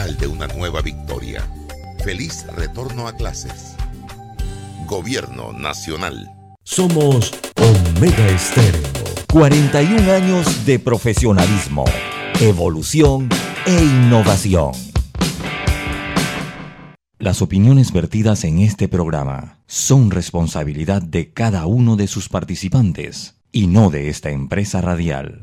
umbral de una nueva victoria. Feliz retorno a clases. Gobierno Nacional. Somos Omega Estéreo. 41 años de profesionalismo, evolución e innovación. Las opiniones vertidas en este programa son responsabilidad de cada uno de sus participantes y no de esta empresa radial.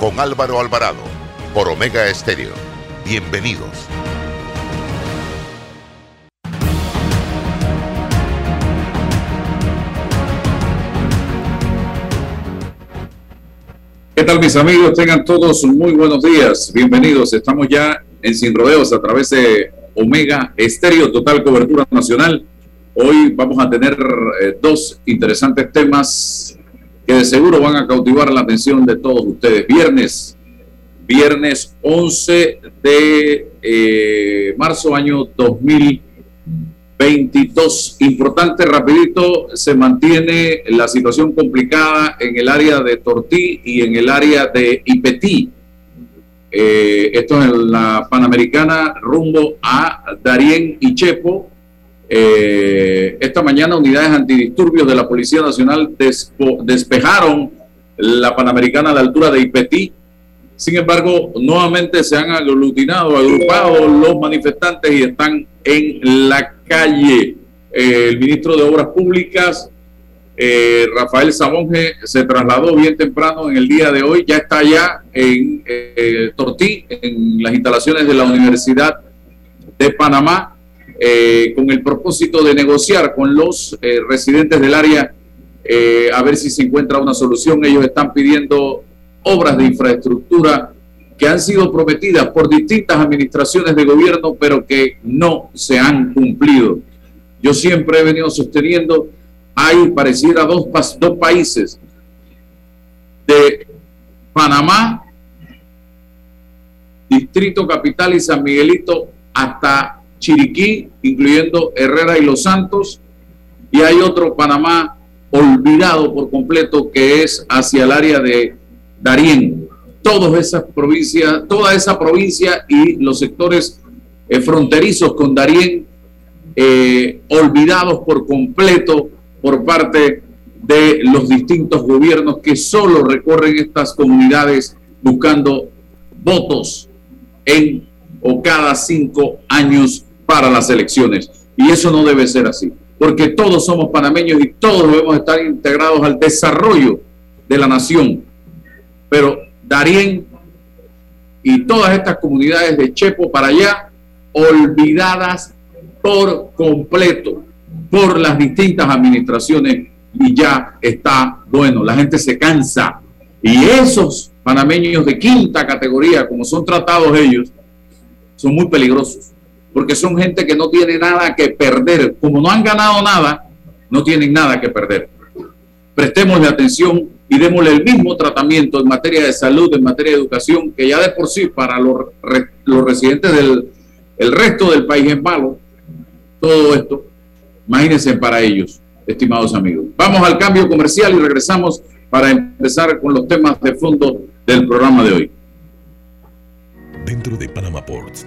con Álvaro Alvarado por Omega Estéreo. Bienvenidos. ¿Qué tal mis amigos? Tengan todos muy buenos días. Bienvenidos. Estamos ya en Sin Rodeos a través de Omega Estéreo, total cobertura nacional. Hoy vamos a tener eh, dos interesantes temas que de seguro van a cautivar la atención de todos ustedes. Viernes, viernes 11 de eh, marzo año 2022. Importante, rapidito, se mantiene la situación complicada en el área de Tortí y en el área de Ipetí. Eh, esto es en la Panamericana rumbo a Darién y Chepo. Eh, esta mañana unidades antidisturbios de la Policía Nacional despejaron la Panamericana a la altura de Ipetí. Sin embargo, nuevamente se han aglutinado, agrupado los manifestantes y están en la calle. Eh, el ministro de Obras Públicas, eh, Rafael Sabonge, se trasladó bien temprano en el día de hoy, ya está allá en Tortí, en las instalaciones de la Universidad de Panamá eh, con el propósito de negociar con los eh, residentes del área eh, a ver si se encuentra una solución. Ellos están pidiendo obras de infraestructura que han sido prometidas por distintas administraciones de gobierno, pero que no se han cumplido. Yo siempre he venido sosteniendo, hay pareciera dos, dos países, de Panamá, Distrito Capital y San Miguelito, hasta Chiriquí, incluyendo Herrera y Los Santos, y hay otro Panamá olvidado por completo que es hacia el área de Darién. Todas esas provincias, toda esa provincia y los sectores eh, fronterizos con Darién eh, olvidados por completo por parte de los distintos gobiernos que solo recorren estas comunidades buscando votos en o cada cinco años para las elecciones. Y eso no debe ser así, porque todos somos panameños y todos debemos estar integrados al desarrollo de la nación. Pero Darien y todas estas comunidades de Chepo para allá, olvidadas por completo por las distintas administraciones y ya está bueno, la gente se cansa. Y esos panameños de quinta categoría, como son tratados ellos, son muy peligrosos porque son gente que no tiene nada que perder. Como no han ganado nada, no tienen nada que perder. Prestémosle atención y démosle el mismo tratamiento en materia de salud, en materia de educación, que ya de por sí para los, los residentes del el resto del país es malo. Todo esto, imagínense para ellos, estimados amigos. Vamos al cambio comercial y regresamos para empezar con los temas de fondo del programa de hoy. Dentro de Panama Ports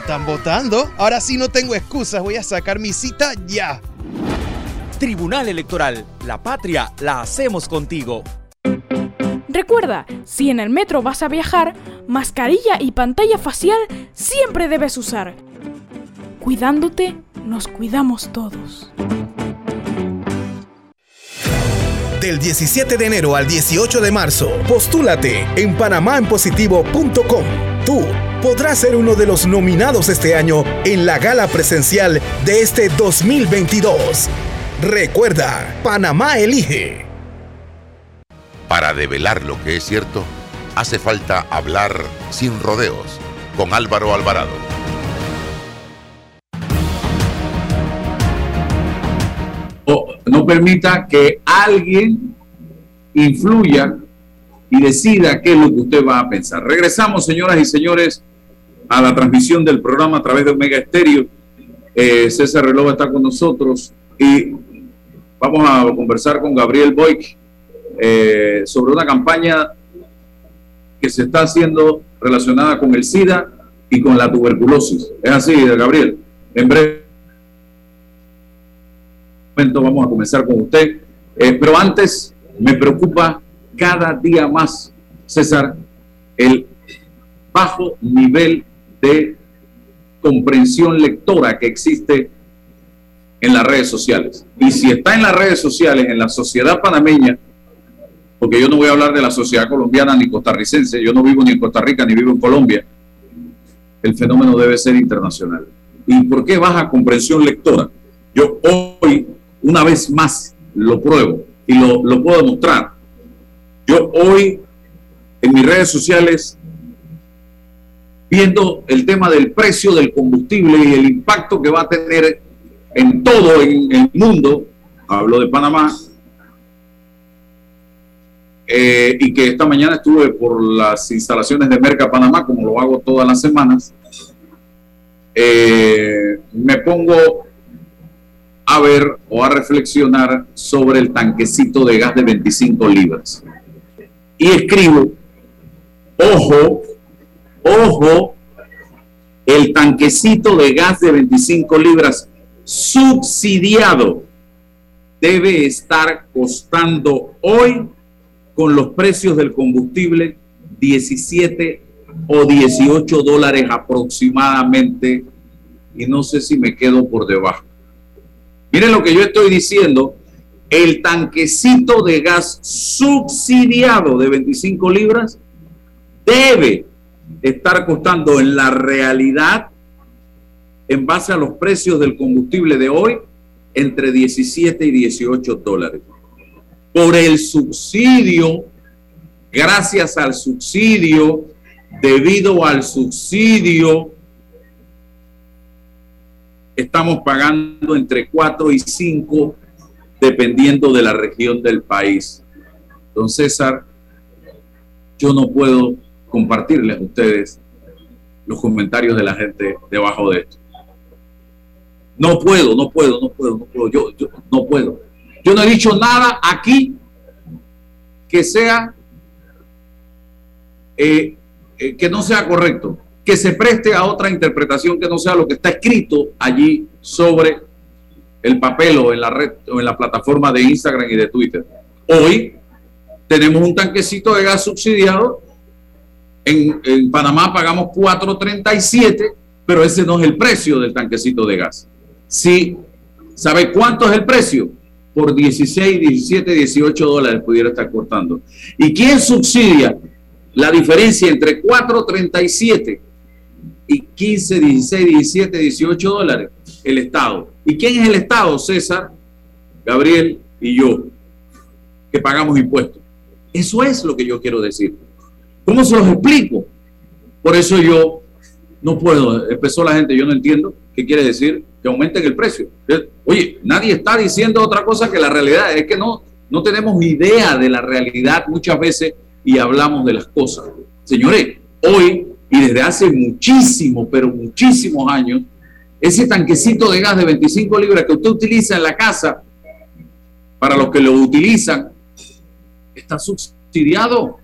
están votando. Ahora sí no tengo excusas, voy a sacar mi cita ya. Tribunal Electoral, la patria la hacemos contigo. Recuerda, si en el metro vas a viajar, mascarilla y pantalla facial siempre debes usar. Cuidándote, nos cuidamos todos. Del 17 de enero al 18 de marzo, postúlate en panamaenpositivo.com. Tú podrás ser uno de los nominados este año en la gala presencial de este 2022. Recuerda, Panamá elige. Para develar lo que es cierto, hace falta hablar sin rodeos con Álvaro Alvarado. No permita que alguien influya y decida qué es lo que usted va a pensar. Regresamos, señoras y señores, a la transmisión del programa a través de Omega Estéreo. Eh, César Reloj está con nosotros y vamos a conversar con Gabriel Boyk eh, sobre una campaña que se está haciendo relacionada con el SIDA y con la tuberculosis. Es así, Gabriel. En breve momento vamos a comenzar con usted. Eh, pero antes, me preocupa cada día más, César, el bajo nivel de comprensión lectora que existe en las redes sociales. Y si está en las redes sociales, en la sociedad panameña, porque yo no voy a hablar de la sociedad colombiana ni costarricense, yo no vivo ni en Costa Rica ni vivo en Colombia, el fenómeno debe ser internacional. ¿Y por qué baja comprensión lectora? Yo hoy, una vez más, lo pruebo y lo, lo puedo mostrar. Yo hoy, en mis redes sociales, viendo el tema del precio del combustible y el impacto que va a tener en todo el mundo, hablo de Panamá, eh, y que esta mañana estuve por las instalaciones de Merca Panamá, como lo hago todas las semanas, eh, me pongo a ver o a reflexionar sobre el tanquecito de gas de 25 libras. Y escribo, ojo, ojo, el tanquecito de gas de 25 libras subsidiado debe estar costando hoy con los precios del combustible 17 o 18 dólares aproximadamente y no sé si me quedo por debajo. Miren lo que yo estoy diciendo, el tanquecito de gas subsidiado de 25 libras debe estar costando en la realidad, en base a los precios del combustible de hoy, entre 17 y 18 dólares por el subsidio, gracias al subsidio, debido al subsidio, estamos pagando entre 4 y 5 dependiendo de la región del país. Don César, yo no puedo compartirles a ustedes los comentarios de la gente debajo de esto. No puedo, no puedo, no puedo, no puedo, yo, yo no puedo. Yo no he dicho nada aquí que sea eh, eh, que no sea correcto, que se preste a otra interpretación que no sea lo que está escrito allí sobre el papel o en la red o en la plataforma de Instagram y de Twitter. Hoy tenemos un tanquecito de gas subsidiado. En, Panamá pagamos 4.37, pero ese no es el precio del tanquecito de gas. Sí, ¿sabe cuánto es el precio? Por 16, 17, 18 dólares pudiera estar cortando. ¿Y quién subsidia la diferencia entre 4.37 y 15, 16, 17, 18 dólares? El Estado. ¿Y quién es el Estado, César? Gabriel y yo, que pagamos impuestos. Eso es lo que yo quiero decir. ¿Cómo se los explico? Por eso yo no puedo. Empezó la gente, yo no entiendo qué quiere decir que aumenten el precio. Oye, nadie está diciendo otra cosa que la realidad. Es que no, no tenemos idea de la realidad muchas veces y hablamos de las cosas. Señores, hoy y desde hace muchísimos, pero muchísimos años, ese tanquecito de gas de 25 libras que usted utiliza en la casa, para los que lo utilizan, está subsidiado.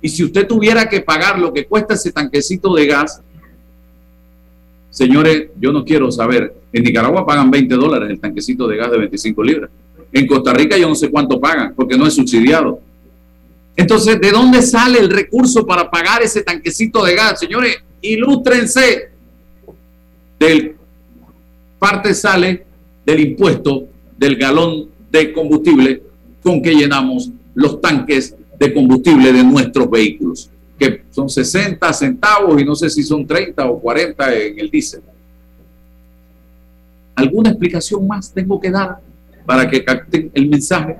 Y si usted tuviera que pagar lo que cuesta ese tanquecito de gas, señores, yo no quiero saber. En Nicaragua pagan 20 dólares el tanquecito de gas de 25 libras. En Costa Rica yo no sé cuánto pagan, porque no es subsidiado. Entonces, ¿de dónde sale el recurso para pagar ese tanquecito de gas? Señores, ilústrense. Del parte sale del impuesto del galón de combustible con que llenamos los tanques de combustible de nuestros vehículos, que son 60 centavos y no sé si son 30 o 40 en el diésel. ¿Alguna explicación más tengo que dar para que capten el mensaje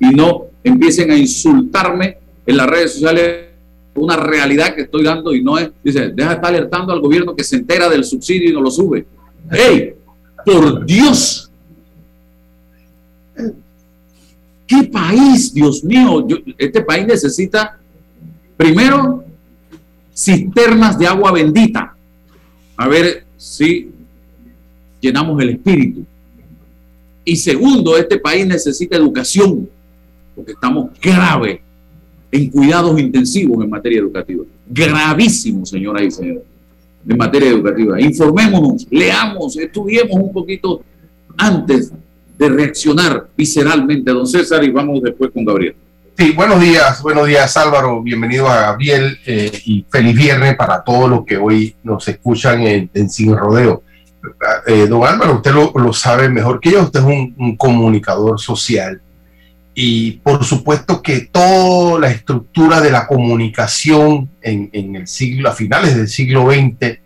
y no empiecen a insultarme en las redes sociales? Una realidad que estoy dando y no es, dice, deja de estar alertando al gobierno que se entera del subsidio y no lo sube. ¡Ey! Por Dios. ¿Qué país, Dios mío? este país necesita, primero, cisternas de agua bendita. A ver si llenamos el espíritu. Y segundo, este país necesita educación, porque estamos graves en cuidados intensivos en materia educativa. Gravísimo, señoras y señores en materia educativa. Informémonos, leamos, estudiemos un poquito antes de reaccionar visceralmente, don César, y vamos después con Gabriel. Sí, buenos días, buenos días Álvaro, bienvenido a Gabriel eh, y feliz viernes para todos los que hoy nos escuchan en, Sin Rodeo. Eh, don Álvaro, usted lo, sabe mejor que yo, usted es un, comunicador social y por supuesto que toda la estructura de la comunicación en, en el siglo, a finales del siglo XX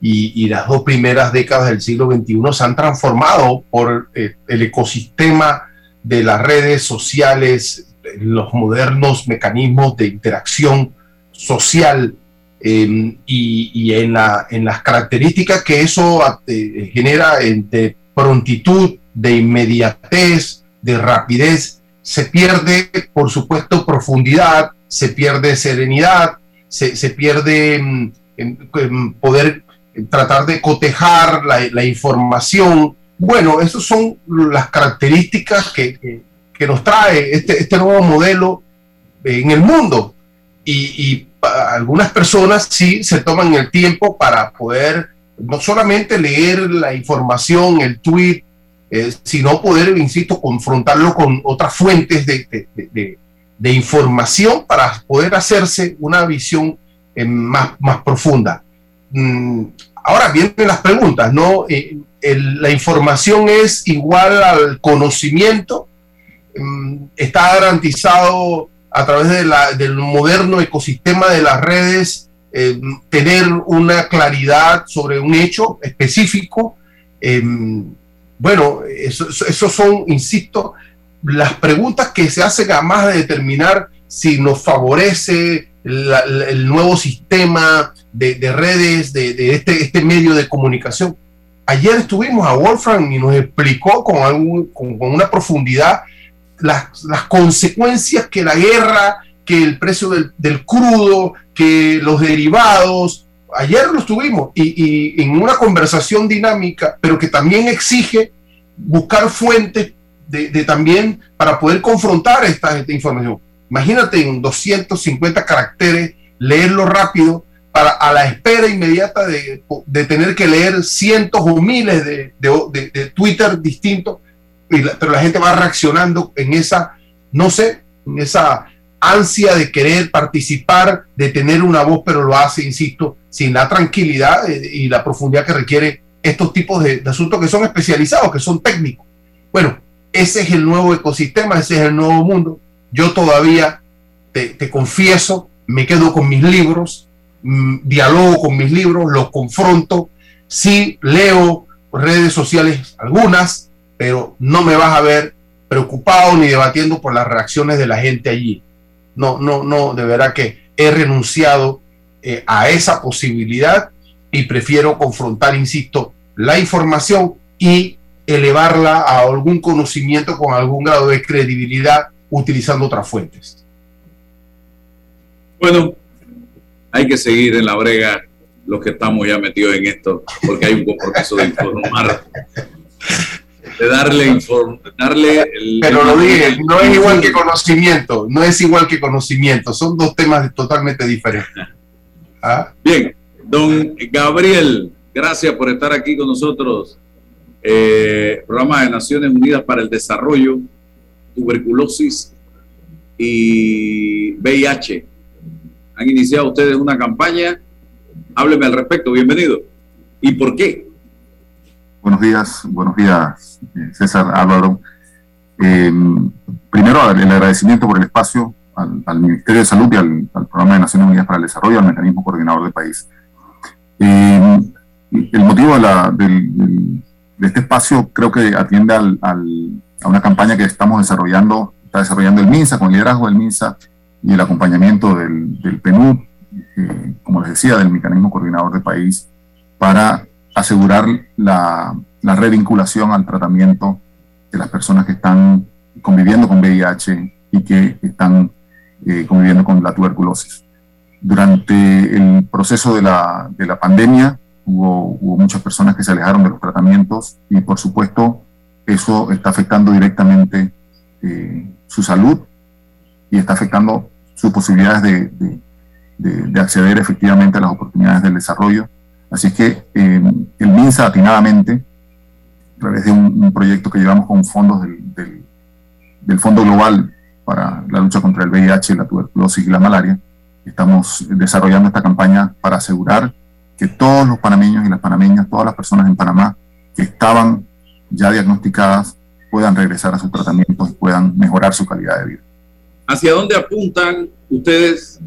y, y, las dos primeras décadas del siglo XXI se han transformado por eh, el ecosistema de las redes sociales, los modernos mecanismos de interacción social em, y, y en, la, en, las características que eso eh, genera de prontitud, de inmediatez, de rapidez se pierde, por supuesto, profundidad, se pierde serenidad, se, pierde mm, poder tratar de cotejar la, información. Bueno, esas son las características que, nos trae este, este, nuevo modelo en el mundo. Y, algunas personas sí se toman el tiempo para poder no solamente leer la información, el tweet, eh, sino poder, insisto, confrontarlo con otras fuentes de, información para poder hacerse una visión eh, más, más profunda. Mm, ahora vienen las preguntas, ¿no? Eh, la información es igual al conocimiento, mm, está garantizado a través del moderno ecosistema de las redes tener una claridad sobre un hecho específico. Bueno, eso, son, insisto, las preguntas que se hacen a más de determinar si nos favorece el nuevo sistema de, redes, de, este, este, medio de comunicación. Ayer estuvimos a Wolfram y nos explicó con, con, una profundidad las, consecuencias que la guerra, que el precio del, crudo, que los derivados, ayer lo estuvimos y, en una conversación dinámica, pero que también exige buscar fuentes de, también para poder confrontar esta, información. Imagínate en 250 caracteres, leerlo rápido, para, a la espera inmediata de, tener que leer cientos o miles de, Twitter distintos, pero la gente va reaccionando en esa, no sé, en esa ansia de querer participar, de tener una voz, pero lo hace, insisto, sin la tranquilidad y la profundidad que requiere estos tipos de, asuntos que son especializados, que son técnicos. Bueno, ese es el nuevo ecosistema, ese es el nuevo mundo. Yo todavía, te, confieso, me quedo con mis libros, dialogo con mis libros, los confronto, sí leo redes sociales algunas, pero no me vas a ver preocupado ni debatiendo por las reacciones de la gente allí no, no, no, de verdad que he renunciado eh, a esa posibilidad y prefiero confrontar, insisto, la información y elevarla a algún conocimiento con algún grado de credibilidad utilizando otras fuentes. Bueno, hay que seguir en la brega los que estamos ya metidos en esto, porque hay un compromiso de informar de darle darle pero lo dije no es igual que conocimiento no es igual que conocimiento son dos temas totalmente diferentes. ¿Ah? bien don Gabriel gracias por estar aquí con nosotros. Eh, programa de Naciones Unidas para el Desarrollo tuberculosis y VIH han iniciado ustedes una campaña hábleme al respecto bienvenido y por qué Buenos días, buenos días, eh, César Álvaro. Eh, primero, el agradecimiento por el espacio al, Ministerio de Salud y al, Programa de Naciones Unidas para el Desarrollo, al Mecanismo Coordinador del País. Eh, el motivo de, este espacio creo que atiende a una campaña que estamos desarrollando, está desarrollando el MINSA, con el liderazgo del MINSA y el acompañamiento del, del PNUD, como les decía, del Mecanismo Coordinador del País, para asegurar la, la revinculación al tratamiento de las personas que están conviviendo con VIH y que están eh, conviviendo con la tuberculosis. Durante el proceso de la, de la pandemia hubo, hubo, muchas personas que se alejaron de los tratamientos y por supuesto eso está afectando directamente eh, su salud y está afectando sus posibilidades de, de, de acceder efectivamente a las oportunidades del desarrollo Así que eh, el MINSA atinadamente, a través de un, proyecto que llevamos con fondos del, del, Fondo Global para la lucha contra el VIH, la tuberculosis y la malaria, estamos desarrollando esta campaña para asegurar que todos los panameños y las panameñas, todas las personas en Panamá que estaban ya diagnosticadas puedan regresar a sus tratamientos y puedan mejorar su calidad de vida. ¿Hacia dónde apuntan ustedes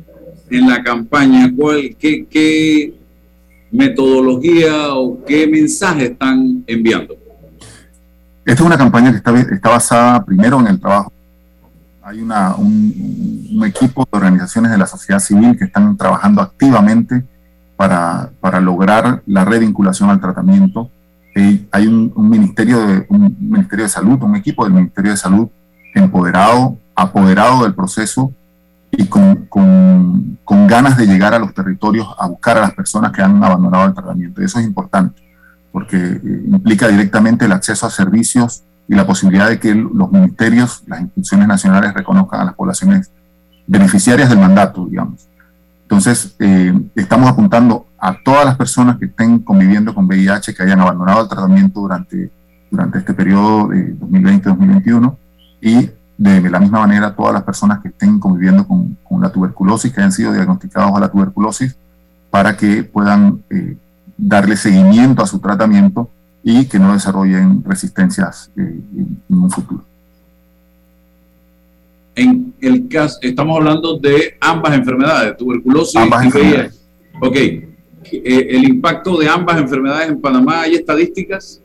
en la campaña? ¿Cuál, qué, qué metodología o qué mensaje están enviando? Esta es una campaña que está, está basada primero en el trabajo. Hay una, un, equipo de organizaciones de la sociedad civil que están trabajando activamente para, para lograr la revinculación al tratamiento. hay un, un, ministerio de, un Ministerio de Salud, un equipo del Ministerio de Salud empoderado, apoderado del proceso y con, con, con, ganas de llegar a los territorios a buscar a las personas que han abandonado el tratamiento. Y eso es importante, porque eh, implica directamente el acceso a servicios y la posibilidad de que los ministerios, las instituciones nacionales reconozcan a las poblaciones beneficiarias del mandato, digamos. Entonces, eh, estamos apuntando a todas las personas que estén conviviendo con VIH, que hayan abandonado el tratamiento durante, durante este periodo de 2020-2021 y de la misma manera todas las personas que estén conviviendo con, la tuberculosis, que hayan sido diagnosticados a la tuberculosis, para que puedan eh, darle seguimiento a su tratamiento y que no desarrollen resistencias eh, en, un futuro. En el caso, estamos hablando de ambas enfermedades, tuberculosis y VIH. Ok, eh, el impacto de ambas enfermedades en Panamá, ¿hay estadísticas?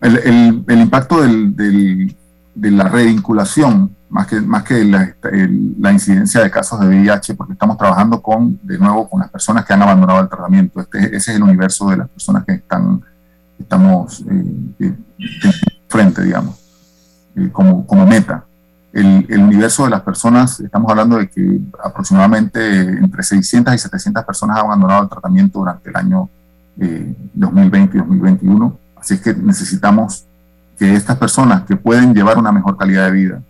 El, el, impacto del, del, de la revinculación, más que, más que la, incidencia de casos de VIH, porque estamos trabajando con, de nuevo, con las personas que han abandonado el tratamiento. Este, ese es el universo de las personas que están, estamos eh, eh, frente, digamos, eh, como, como meta. El, el, universo de las personas, estamos hablando de que aproximadamente entre 600 y 700 personas han abandonado el tratamiento durante el año 2020 y 2021. Así es que necesitamos que estas personas que pueden llevar una mejor calidad de vida,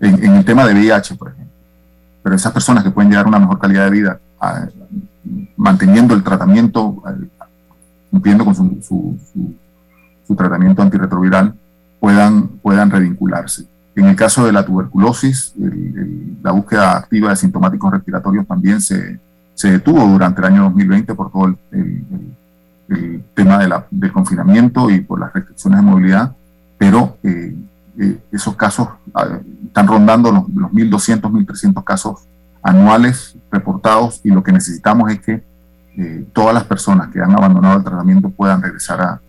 en, el tema de VIH, por ejemplo, pero esas personas que pueden llevar una mejor calidad de vida, manteniendo el tratamiento, cumpliendo con su, tratamiento antirretroviral, puedan, puedan revincularse. En el caso de la tuberculosis, la búsqueda activa de sintomáticos respiratorios también se, se detuvo durante el año 2020 por todo el, tema del confinamiento y por las restricciones de movilidad, pero eh, eh, esos casos ah, están rondando los, los 1.200, 1.300 casos anuales reportados y lo que necesitamos es que eh, todas las personas que han abandonado el tratamiento puedan regresar a,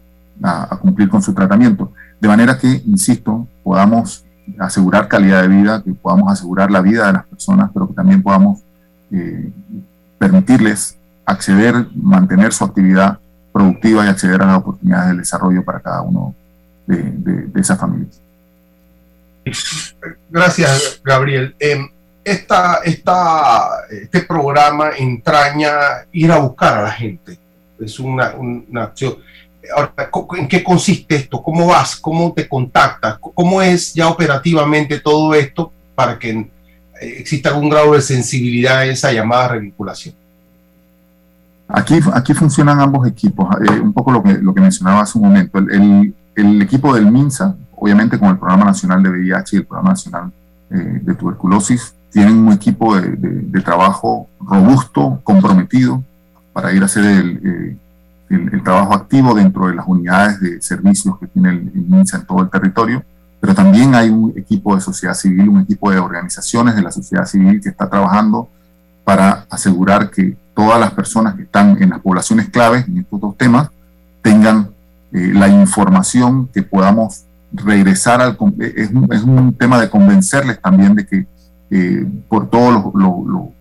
cumplir con su tratamiento. De manera que, insisto, podamos asegurar calidad de vida, que podamos asegurar la vida de las personas, pero que también podamos eh, permitirles acceder, mantener su actividad productiva y acceder a las oportunidades de desarrollo para cada uno de, esas familias. Gracias, Gabriel. Em, esta, este programa entraña ir a buscar a la gente. Es una, acción. Ahora, ¿en qué consiste esto? ¿Cómo vas? ¿Cómo te contactas? ¿Cómo es ya operativamente todo esto para que eh, exista algún grado de sensibilidad a esa llamada revinculación? Aquí, aquí funcionan ambos equipos, eh, un poco lo que, lo que mencionaba hace un momento. El, el, equipo del MINSA, obviamente con el Programa Nacional de VIH y el Programa Nacional eh, de Tuberculosis, tienen un equipo de, trabajo robusto, comprometido, para ir a hacer eh, el, trabajo activo dentro de las unidades de servicios que tiene el, MINSA en todo el territorio, pero también hay un equipo de sociedad civil, un equipo de organizaciones de la sociedad civil que está trabajando para asegurar que todas las personas que están en las poblaciones claves en estos dos temas tengan eh, la información que podamos regresar al... Es es un tema de convencerles también de que eh, por todo lo,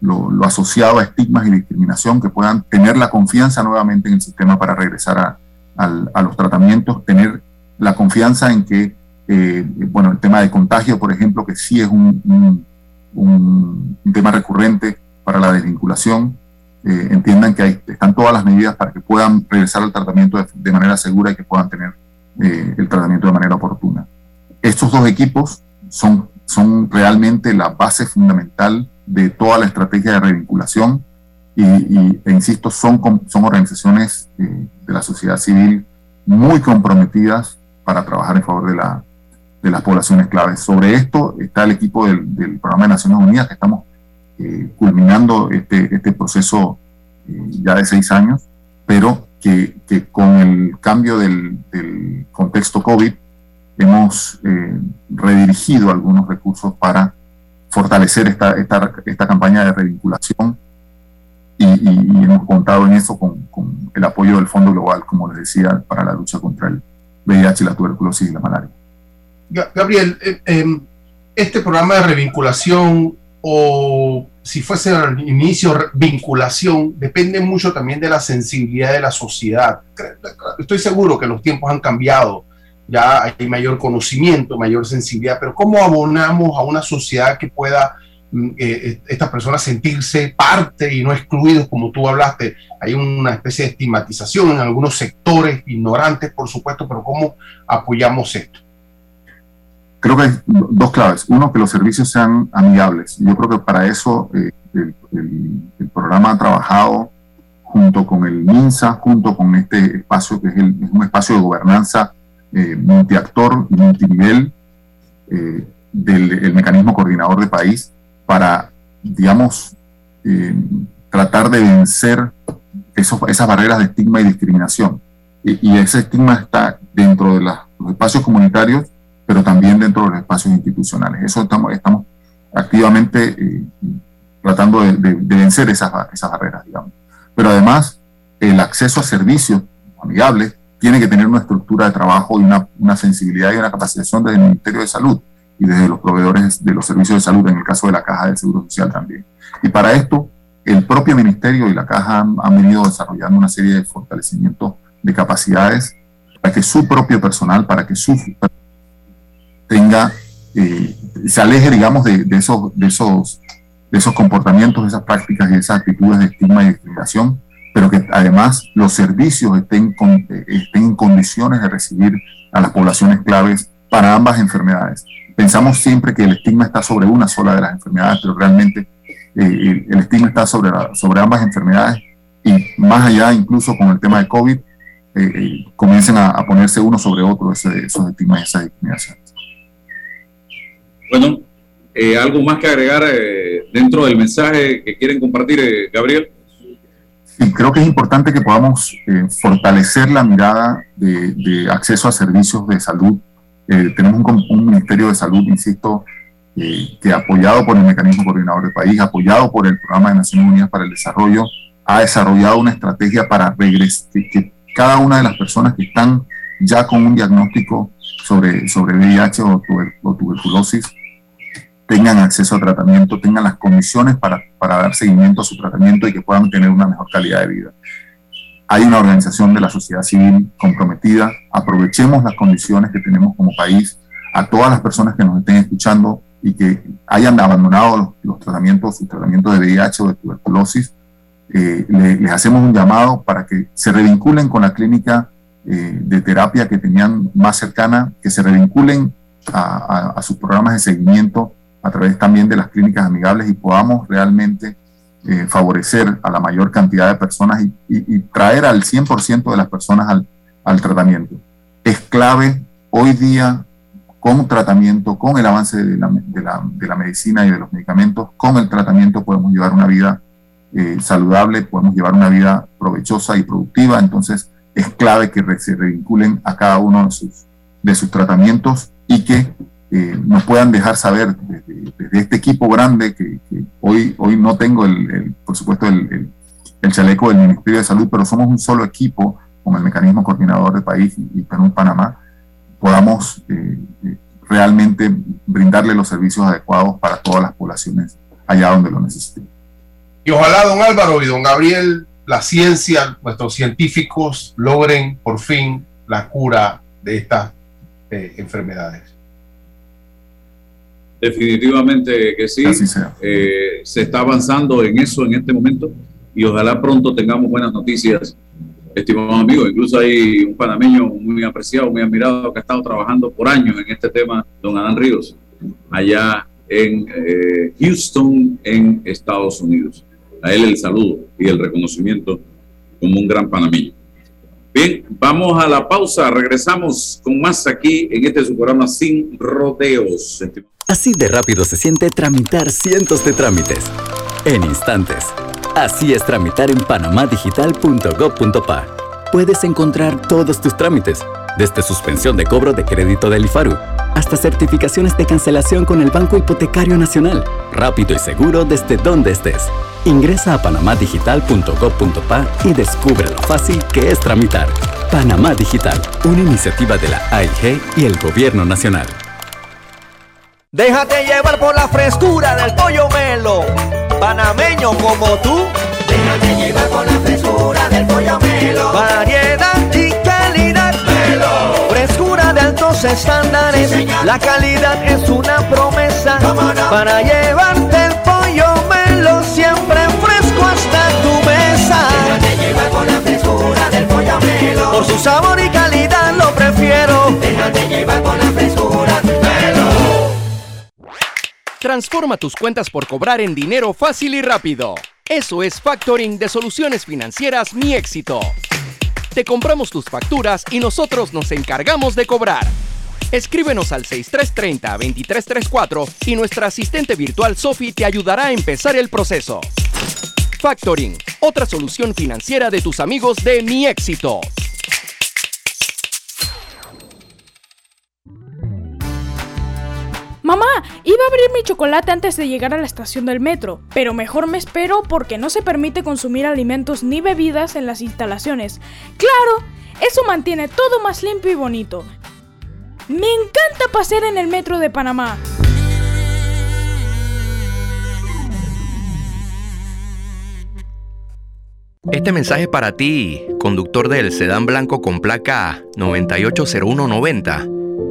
lo, asociado a estigmas y discriminación, que puedan tener la confianza nuevamente en el sistema para regresar a, a, los tratamientos, tener la confianza en que, eh, bueno, el tema de contagio, por ejemplo, que sí es un, un, tema recurrente para la desvinculación, eh, entiendan que hay, están todas las medidas para que puedan regresar al tratamiento de, de manera segura y que puedan tener el tratamiento de manera oportuna. Estos dos equipos son son realmente la base fundamental de toda la estrategia de revinculación y, e insisto, son, son organizaciones eh, de la sociedad civil muy comprometidas para trabajar en favor de, la, de las poblaciones claves. Sobre esto está el equipo del, Programa de Naciones Unidas, que estamos eh, culminando este, este proceso eh, ya de seis años, pero que, con el cambio del, contexto COVID hemos eh, redirigido algunos recursos para fortalecer esta, esta, esta campaña de revinculación y, hemos contado en eso con, con, el apoyo del Fondo Global, como les decía, para la lucha contra el VIH, la tuberculosis y la malaria. Gabriel, eh, em, este programa de revinculación o si fuese al inicio vinculación, depende mucho también de la sensibilidad de la sociedad. Estoy seguro que los tiempos han cambiado ya hay mayor conocimiento, mayor sensibilidad, pero ¿cómo abonamos a una sociedad que pueda mm, eh, eh, estas personas sentirse parte y no excluidos, como tú hablaste? Hay una especie de estigmatización en algunos sectores, ignorantes, por supuesto, pero ¿cómo apoyamos esto? Creo que hay dos claves. Uno, que los servicios sean amigables. Yo creo que para eso eh, el, programa ha trabajado junto con el MINSA, junto con este espacio que es, es un espacio de gobernanza eh, multiactor y multinivel eh, del mecanismo coordinador de país para, digamos, eh, tratar de vencer esas barreras de estigma y discriminación. Y, ese estigma está dentro de los espacios comunitarios, pero también dentro de los espacios institucionales. Eso estamos, estamos activamente eh, tratando de, vencer esas, esas barreras, digamos. Pero además, el acceso a servicios amigables tiene que tener una estructura de trabajo y una, una, sensibilidad y una capacitación desde el Ministerio de Salud y desde los proveedores de los servicios de salud, en el caso de la Caja del Seguro Social también. Y para esto, el propio Ministerio y la Caja han, venido desarrollando una serie de fortalecimientos de capacidades para que su propio personal, para que su tenga, eh, se aleje, digamos, de, esos, de, esos, de esos comportamientos, de esas prácticas y esas actitudes de estigma y discriminación pero que además los servicios estén, estén en condiciones de recibir a las poblaciones claves para ambas enfermedades. Pensamos siempre que el estigma está sobre una sola de las enfermedades, pero realmente el estigma está sobre, sobre ambas enfermedades y más allá incluso con el tema de COVID, comiencen a, ponerse uno sobre otro ese, esos estigmas y esas discriminaciones. Bueno, ¿algo más que agregar dentro del mensaje que quieren compartir, Gabriel? Sí, creo que es importante que podamos fortalecer la mirada de, acceso a servicios de salud. tenemos un, Ministerio de Salud, insisto, eh, que apoyado por el Mecanismo Coordinador del País, apoyado por el Programa de Naciones Unidas para el Desarrollo, ha desarrollado una estrategia para que cada una de las personas que están ya con un diagnóstico sobre, sobre VIH o, tuberculosis tengan acceso a tratamiento, tengan las condiciones para, para dar seguimiento a su tratamiento y que puedan tener una mejor calidad de vida. Hay una organización de la sociedad civil comprometida. Aprovechemos las condiciones que tenemos como país. A todas las personas que nos estén escuchando, y que hayan abandonado los, tratamientos, sus tratamientos de VIH o de tuberculosis, eh, les hacemos un llamado para que se revinculen con la clínica eh, de terapia que tenían más cercana, que se revinculen a, sus programas de seguimiento a través también de las clínicas amigables y podamos realmente eh, favorecer a la mayor cantidad de personas y, traer al 100% de las personas al, tratamiento. Es clave hoy día con tratamiento, con el avance de la, de, la, de la, medicina y de los medicamentos, con el tratamiento podemos llevar una vida eh, saludable, podemos llevar una vida provechosa y productiva. Entonces es clave que se revinculen a cada uno de sus, de sus tratamientos y que eh, nos puedan dejar saber desde, este equipo grande que, hoy, hoy no tengo, el, por supuesto, el, chaleco del Ministerio de Salud, pero somos un solo equipo con el mecanismo coordinador del país y, y Perú-Panamá podamos eh, eh, realmente brindarle los servicios adecuados para todas las poblaciones allá donde lo necesiten. Y ojalá, don Álvaro y don Gabriel, la ciencia, nuestros científicos logren por fin la cura de estas eh, enfermedades. Definitivamente que sí. se está avanzando en eso en este momento y ojalá pronto tengamos buenas noticias estimados amigos. Incluso hay un panameño muy apreciado, muy admirado, que ha estado trabajando por años en este tema, don Adán Ríos, allá en eh, Houston, en Estados Unidos. A él el saludo y el reconocimiento como un gran panameño. Bien, vamos a la pausa. Regresamos con más aquí en este su programa Sin Rodeos. Así de rápido se siente tramitar cientos de trámites en instantes Así es tramitar en panamadigital.gov.pa. Puedes encontrar todos tus trámites, desde suspensión de cobro de crédito del IFARU hasta certificaciones de cancelación con el Banco Hipotecario Nacional. Rápido y seguro desde donde estés. Ingresa a panamadigital.gov.pa y descubre lo fácil que es tramitar. Panamá Digital, una iniciativa de la AIG y el Gobierno Nacional. Déjate llevar por la frescura del pollo melo panameño como tú. Déjate llevar con la frescura del pollo melo. Variedad Altos estándares. la calidad es una promesa. Para llevarte el pollo melo siempre fresco hasta tu mesa. Déjate llevar con la frescura del pollo melo. Por su sabor y calidad lo prefiero. Déjate llevar con la frescura Transforma tus cuentas por cobrar en dinero fácil y rápido. Eso es factoring de soluciones financieras Mi Éxito. Te compramos tus facturas y nosotros nos encargamos de cobrar. Escríbenos al 6330-2334 y nuestra asistente virtual Sophie te ayudará a empezar el proceso. Factoring, otra solución financiera de tus amigos de Mi Éxito. Mamá, iba a abrir mi chocolate antes de llegar a la estación del metro, pero mejor me espero porque no se permite consumir alimentos ni bebidas en las instalaciones. Claro, eso mantiene todo más limpio y bonito. Me encanta pasear en el metro de Panamá. Este mensaje es para ti, conductor del sedán blanco con placa 980190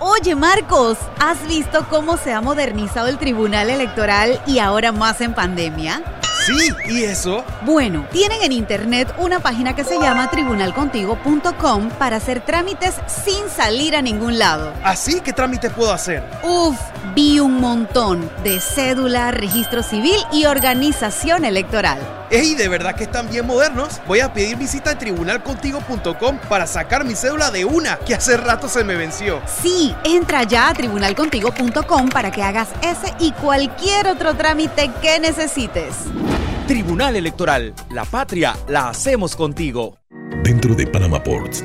Oye Marcos, ¿has visto cómo se ha modernizado el Tribunal Electoral y ahora más en pandemia? Sí, ¿y eso? Bueno, tienen en internet una página que se llama tribunalcontigo.com para hacer trámites sin salir a ningún lado. ¿Así? ¿Qué trámites puedo hacer? Uf, vi un montón de cédula, registro civil y organización electoral. ¡Ey, de verdad que están bien modernos! Voy a pedir visita en tribunalcontigo.com para sacar mi cédula de una que hace rato se me venció. Sí, entra ya a tribunalcontigo.com para que hagas ese y cualquier otro trámite que necesites. Tribunal Electoral, la patria la hacemos contigo. Dentro de Panama Ports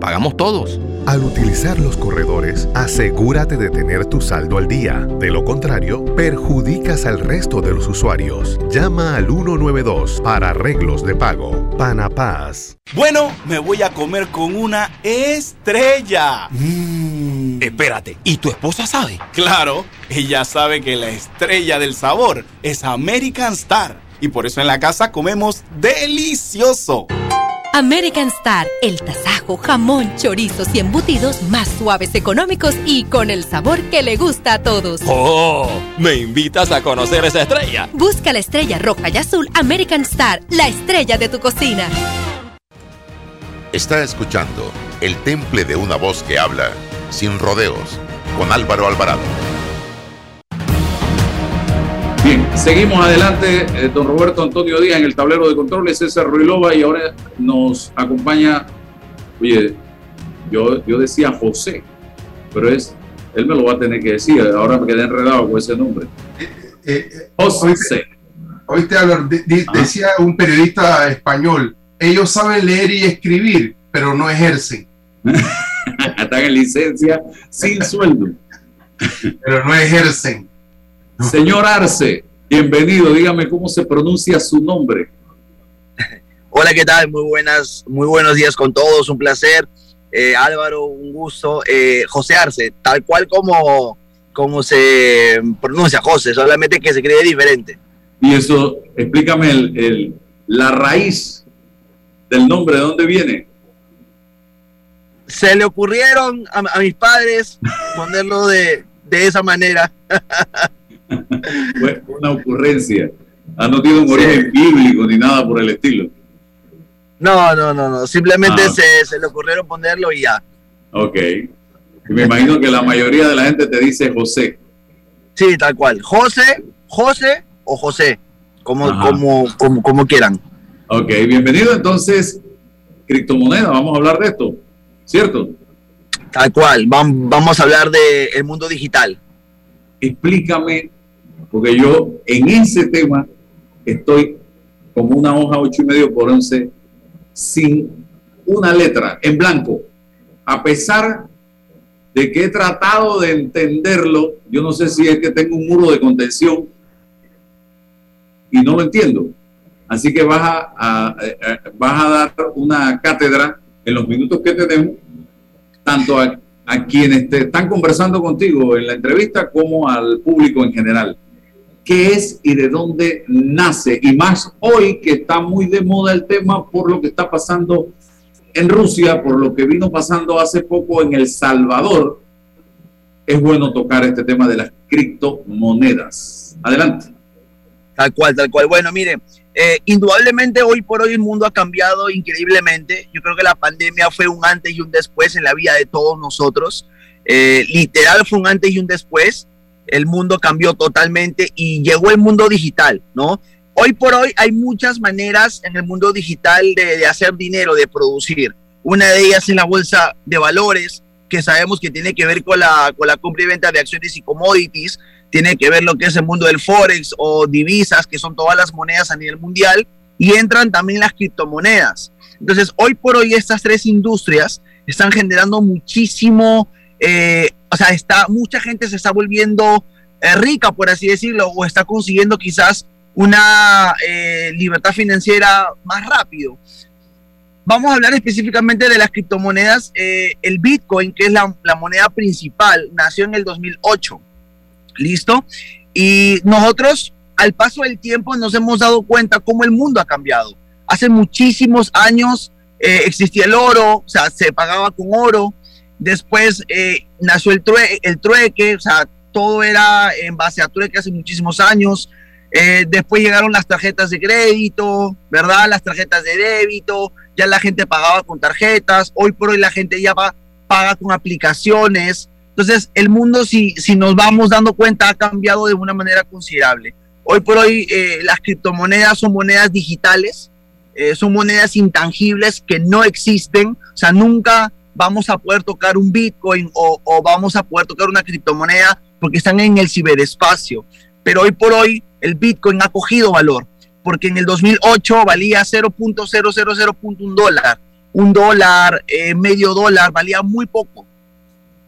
pagamos todos. Al utilizar los corredores, asegúrate de tener tu saldo al día. De lo contrario, perjudicas al resto de los usuarios. Llama al 192 para arreglos de pago. Panapaz. Bueno, me voy a comer con una estrella. Espérate, ¿y tu esposa sabe? Claro, ella sabe que la estrella del sabor es American Star. Y por eso en la casa comemos delicioso. American Star, el tasajo, jamón, chorizos y embutidos más suaves, económicos y con el sabor que le gusta a todos. ¡Oh! ¿Me invitas a conocer esa estrella? Busca la estrella roja y azul American Star, la estrella de tu cocina. Está escuchando El Temple de una voz que habla, sin rodeos, con Álvaro Alvarado. Bien, seguimos adelante. eh, don Roberto Antonio Díaz en el tablero de controles, César Ruilova y ahora nos acompaña, oye, yo, yo decía José, pero es, él me lo va a tener que decir, ahora me quedé enredado con ese nombre. José. Oíste, Álvaro, de- de- decía un periodista español, ellos saben leer y escribir, pero no ejercen. Están en licencia sin sueldo. Pero no ejercen. Señor Arce, bienvenido, dígame cómo se pronuncia su nombre. Hola, ¿qué tal? Muy buenas, muy buenos días con todos, un placer. Eh, Álvaro, un gusto. Eh, José Arce, tal cual como, como se pronuncia José, solamente que se cree diferente. Y eso, explícame el, el- la raíz del nombre, ¿de dónde viene? Se le ocurrieron a, a mis padres ponerlo de, de esa manera. Fue una ocurrencia. Ah, no tiene un origen bíblico ni nada por el estilo. No, no, no, no. Simplemente Ah. se, se le ocurrieron ponerlo y ya. Ok. Y me imagino que la mayoría de la gente te dice José. Sí, tal cual. José, José o José, como, Ajá. como, como, como quieran. Ok, bienvenido entonces, criptomoneda, vamos a hablar de esto, ¿cierto? Tal cual. Vam- Vamos a hablar del mundo digital. Explícame, porque yo en ese tema estoy como una hoja ocho y medio por once sin una letra, en blanco. A pesar de que he tratado de entenderlo, yo no sé si es que tengo un muro de contención y no lo entiendo. Así que vas a- vas a dar una cátedra en los minutos que tenemos, tanto a, a quienes te están conversando contigo en la entrevista como al público en general. ¿Qué es y de dónde nace? Y más hoy que está muy de moda el tema por lo que está pasando en Rusia, por lo que vino pasando hace poco en El Salvador, es bueno tocar este tema de las criptomonedas. Adelante. Tal cual, tal cual. Bueno, mire, eh, indudablemente hoy por hoy el mundo ha cambiado increíblemente. Yo creo que la pandemia fue un antes y un después en la vida de todos nosotros. Eh, literal fue un antes y un después. El mundo cambió totalmente y llegó el mundo digital, ¿no? Hoy por hoy hay muchas maneras en el mundo digital de, hacer dinero, de producir. Una de ellas es la bolsa de valores, que sabemos que tiene que ver con la, con la compra y venta de acciones y commodities, tiene que ver lo que es el mundo del forex o divisas, que son todas las monedas a nivel mundial, y entran también las criptomonedas. Entonces, hoy por hoy estas tres industrias están generando muchísimo, eh, o sea, está, mucha gente se está volviendo eh, rica, por así decirlo, o está consiguiendo quizás una eh, libertad financiera más rápido. Vamos a hablar específicamente de las criptomonedas. el Bitcoin, que es la, la moneda principal, nació en el 2008. ¿Listo? Y nosotros, al paso del tiempo, nos hemos dado cuenta cómo el mundo ha cambiado. Hace muchísimos años eh, existía el oro, o sea, se pagaba con oro. Después eh, nació el, el trueque, o sea, todo era en base a trueque hace muchísimos años. Eh, después llegaron las tarjetas de crédito, ¿verdad? Las tarjetas de débito, ya la gente pagaba con tarjetas, hoy por hoy la gente ya va, paga con aplicaciones. Entonces, el mundo, si, si nos vamos dando cuenta, ha cambiado de una manera considerable. Hoy por hoy las criptomonedas son monedas digitales, eh, son monedas intangibles que no existen, o sea, nunca vamos a poder tocar un Bitcoin o, vamos a poder tocar una criptomoneda porque están en el ciberespacio. Pero hoy por hoy el Bitcoin ha cogido valor, porque en el 2008 valía 0.000.1 dólar, un dólar, eh, medio dólar, valía muy poco.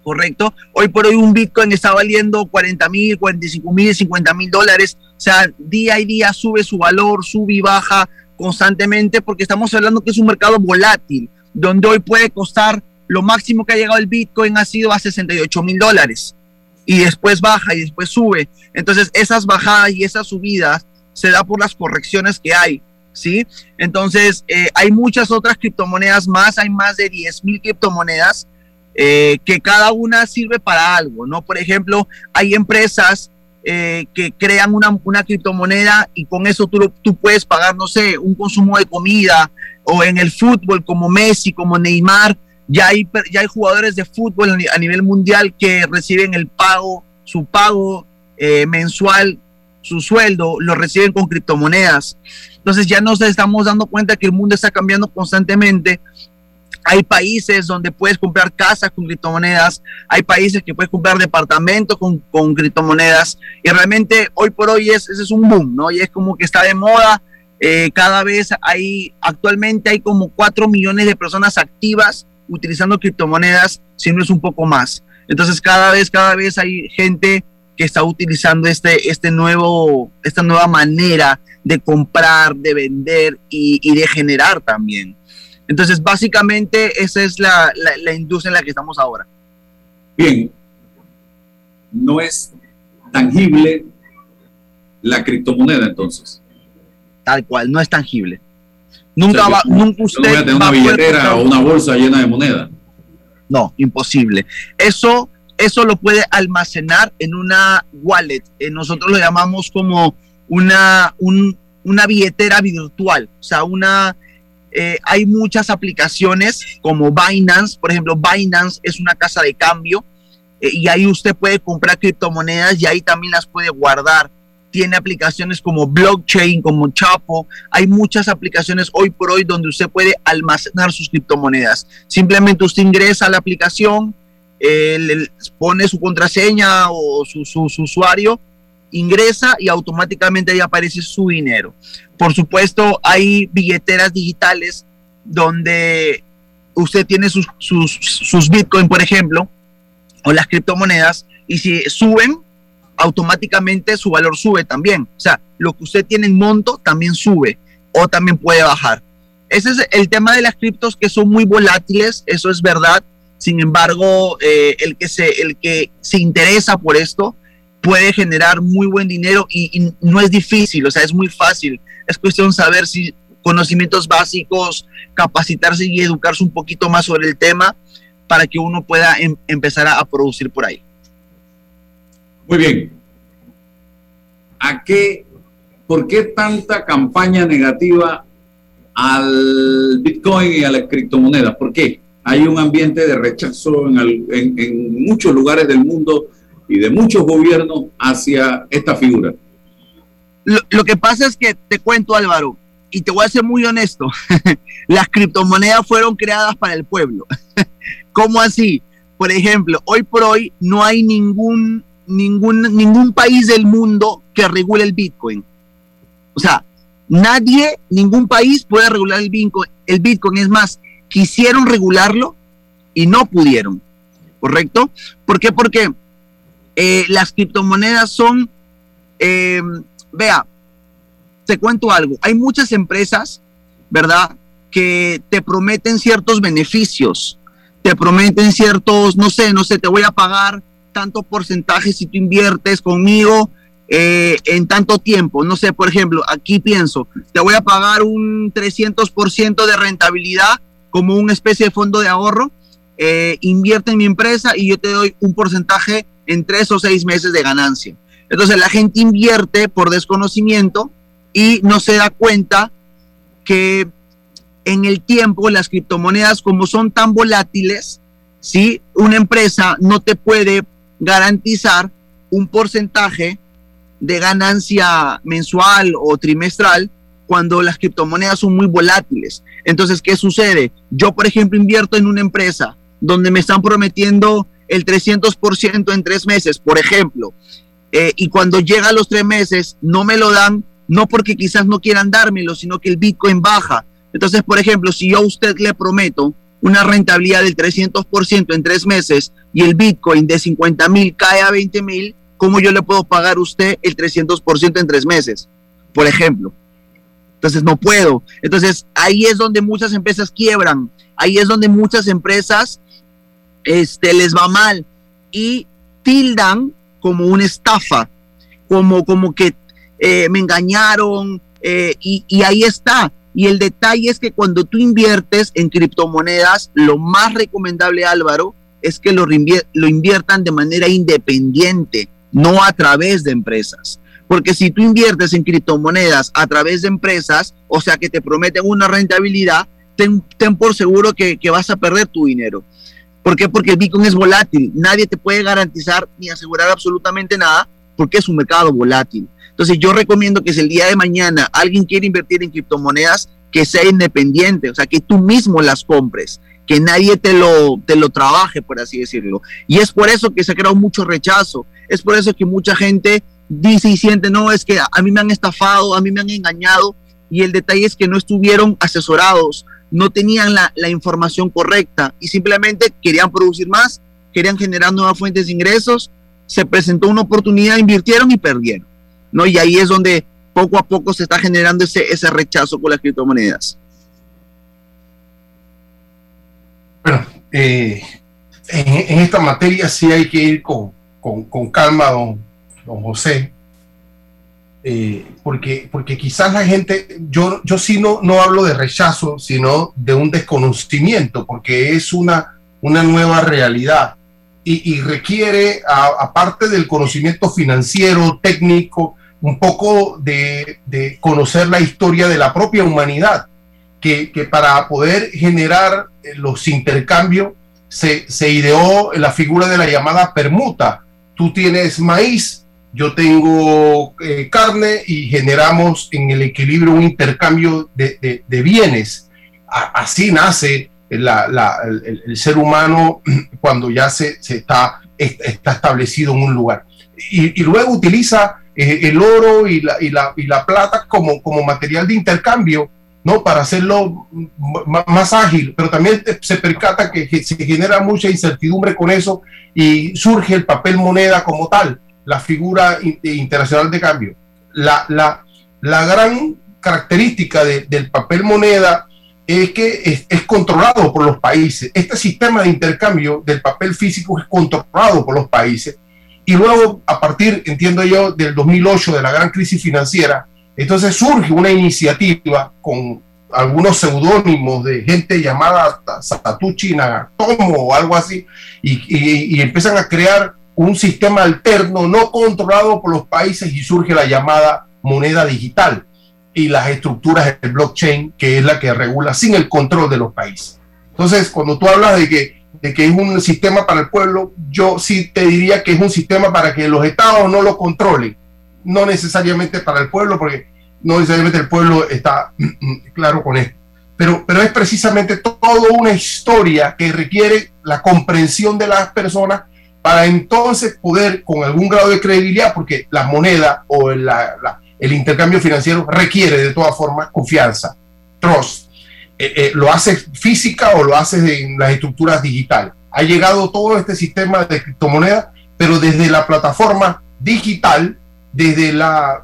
¿correcto? Hoy por hoy un Bitcoin está valiendo 40 mil, 45 mil, 50 mil dólares. O sea, día y día sube su valor, sube y baja constantemente porque estamos hablando que es un mercado volátil, donde hoy puede costar lo máximo que ha llegado el Bitcoin ha sido a 68 mil dólares y después baja y después sube. Entonces esas bajadas y esas subidas se da por las correcciones que hay, ¿sí? Entonces eh, hay muchas otras criptomonedas más, hay más de 10 mil criptomonedas eh, que cada una sirve para algo, ¿no? Por ejemplo, hay empresas eh, que crean una, una, criptomoneda y con eso tú, tú puedes pagar, no sé, un consumo de comida o en el fútbol como Messi, como Neymar, ya hay, ya hay jugadores de fútbol a nivel mundial que reciben el pago, su pago eh, mensual, su sueldo, lo reciben con criptomonedas. Entonces ya nos estamos dando cuenta que el mundo está cambiando constantemente hay países donde puedes comprar casas con criptomonedas, hay países que puedes comprar departamentos con, con criptomonedas y realmente hoy por hoy es, ese es un boom, ¿no? Y es como que está de moda, eh, cada vez hay, actualmente hay como 4 millones de personas activas utilizando criptomonedas, si no es un poco más. Entonces cada vez, cada vez hay gente que está utilizando este, este nuevo, esta nueva manera de comprar, de vender y, y de generar también. Entonces, básicamente, esa es la, industria en la que estamos ahora. Bien, no es tangible la criptomoneda entonces. Tal cual, no es tangible. Nunca va, nunca usted. No a tener una billetera o una bolsa llena de moneda. No, imposible. Eso, eso lo puede almacenar en una wallet. Eh, nosotros lo llamamos como una, una billetera virtual, o sea, una eh, hay muchas aplicaciones como Binance, por ejemplo, Binance es una casa de cambio eh, y ahí usted puede comprar criptomonedas y ahí también las puede guardar. Tiene aplicaciones como blockchain, como Chapo. Hay muchas aplicaciones hoy por hoy donde usted puede almacenar sus criptomonedas. Simplemente usted ingresa a la aplicación, le pone su contraseña o su, su usuario ingresa y automáticamente ahí aparece su dinero. Por supuesto, hay billeteras digitales donde usted tiene sus, sus, sus Bitcoin, por ejemplo, o las criptomonedas, y si suben, automáticamente su valor sube también. O sea, lo que usted tiene en monto también sube o también puede bajar. Ese es el tema de las criptos que son muy volátiles, eso es verdad. Sin embargo, eh, el, que se, el que se interesa por esto puede generar muy buen dinero y, no es difícil, o sea, es muy fácil. Es cuestión saber si conocimientos básicos, capacitarse y educarse un poquito más sobre el tema para que uno pueda em, empezar a, producir por ahí. Muy bien. ¿A qué, por qué tanta campaña negativa al Bitcoin y a las criptomonedas? ¿Por qué? hay un ambiente de rechazo en, muchos lugares del mundo y de muchos gobiernos hacia esta figura. Lo, que pasa es que te cuento, Álvaro, y te voy a ser muy honesto, las criptomonedas fueron creadas para el pueblo. ¿Cómo así? Por ejemplo, hoy por hoy no hay ningún, ningún, ningún país del mundo que regule el Bitcoin. O sea, nadie, ningún país puede regular el Bitcoin. El Bitcoin es más, quisieron regularlo y no pudieron. ¿Correcto? ¿Por qué? Porque eh, las criptomonedas son, eh, vea, te cuento algo, hay muchas empresas, ¿verdad? Que te prometen ciertos beneficios, te prometen ciertos, no sé, no sé, te voy a pagar tanto porcentaje si tú inviertes conmigo eh, en tanto tiempo. No sé, por ejemplo, aquí pienso, te voy a pagar un 300% de rentabilidad como una especie de fondo de ahorro, eh, invierte en mi empresa y yo te doy un porcentaje en tres o seis meses de ganancia. Entonces la gente invierte por desconocimiento y no se da cuenta que en el tiempo las criptomonedas como son tan volátiles, si una empresa no te puede garantizar un porcentaje de ganancia mensual o trimestral cuando las criptomonedas son muy volátiles. Entonces, ¿qué sucede? Yo, por ejemplo, invierto en una empresa donde me están prometiendo el 300% en tres meses, por ejemplo, eh, y cuando llega a los tres meses no me lo dan, no porque quizás no quieran dármelo, sino que el Bitcoin baja. Entonces, por ejemplo, si yo a usted le prometo una rentabilidad del 300% en tres meses y el Bitcoin de 50 mil cae a 20 mil, ¿cómo yo le puedo pagar a usted el 300% en tres meses? Por ejemplo. Entonces no puedo. Entonces ahí es donde muchas empresas quiebran. Ahí es donde muchas empresas este, les va mal y tildan como una estafa, como, como que eh, me engañaron eh, y, y ahí está. Y el detalle es que cuando tú inviertes en criptomonedas, lo más recomendable, Álvaro, es que lo, lo inviertan de manera independiente, no a través de empresas. Porque si tú inviertes en criptomonedas a través de empresas, o sea que te prometen una rentabilidad, ten, por seguro que, vas a perder tu dinero. ¿Por qué? Porque el Bitcoin es volátil. Nadie te puede garantizar ni asegurar absolutamente nada porque es un mercado volátil. Entonces yo recomiendo que si el día de mañana alguien quiere invertir en criptomonedas, que sea independiente, o sea, que tú mismo las compres, que nadie te lo, te lo trabaje, por así decirlo. Y es por eso que se ha creado mucho rechazo, es por eso que mucha gente dice y siente, no, es que a mí me han estafado, a mí me han engañado, y el detalle es que no estuvieron asesorados, no tenían la, información correcta y simplemente querían producir más, querían generar nuevas fuentes de ingresos, se presentó una oportunidad, invirtieron y perdieron, ¿no? Y ahí es donde poco a poco se está generando ese, ese rechazo con las criptomonedas. Bueno, eh, en, esta materia sí hay que ir con, con, con calma, don, don José, eh, porque, porque quizás la gente, yo, yo sí no, no hablo de rechazo, sino de un desconocimiento, porque es una, una nueva realidad y, requiere, aparte del conocimiento financiero, técnico, un poco de, de, conocer la historia de la propia humanidad, que, que para poder generar eh, los intercambios se, se ideó la figura de la llamada permuta. Tú tienes maíz, yo tengo eh, carne y generamos en el equilibrio un intercambio de, bienes. así nace el, ser humano cuando ya se, está, está, establecido en un lugar. Y, luego utiliza eh, el oro y la, y la, y la plata como, como material de intercambio ¿no? Para hacerlo más ágil, pero también se percata que se genera mucha incertidumbre con eso y surge el papel moneda como tal la figura internacional de cambio. La, la, la gran característica del papel moneda es que es, controlado por los países. Este sistema de intercambio del papel físico es controlado por los países. Y luego, a partir, entiendo yo, del 2008, de la gran crisis financiera, entonces surge una iniciativa con algunos seudónimos de gente llamada Satoshi Nagatomo o algo así, y, y, y empiezan a crear un sistema alterno no controlado por los países y surge la llamada moneda digital y las estructuras del blockchain, que es la que regula sin el control de los países. Entonces, cuando tú hablas de que, de que es un sistema para el pueblo, yo sí te diría que es un sistema para que los estados no lo controlen, no necesariamente para el pueblo, porque no necesariamente el pueblo está claro con esto. Pero, pero es precisamente toda una historia que requiere la comprensión de las personas para entonces poder, con algún grado de credibilidad, porque la moneda o el, el intercambio financiero requiere de todas formas confianza, trust. Eh, eh, lo haces física o lo haces en las estructuras digitales. Ha llegado todo este sistema de criptomoneda, pero desde la plataforma digital, desde la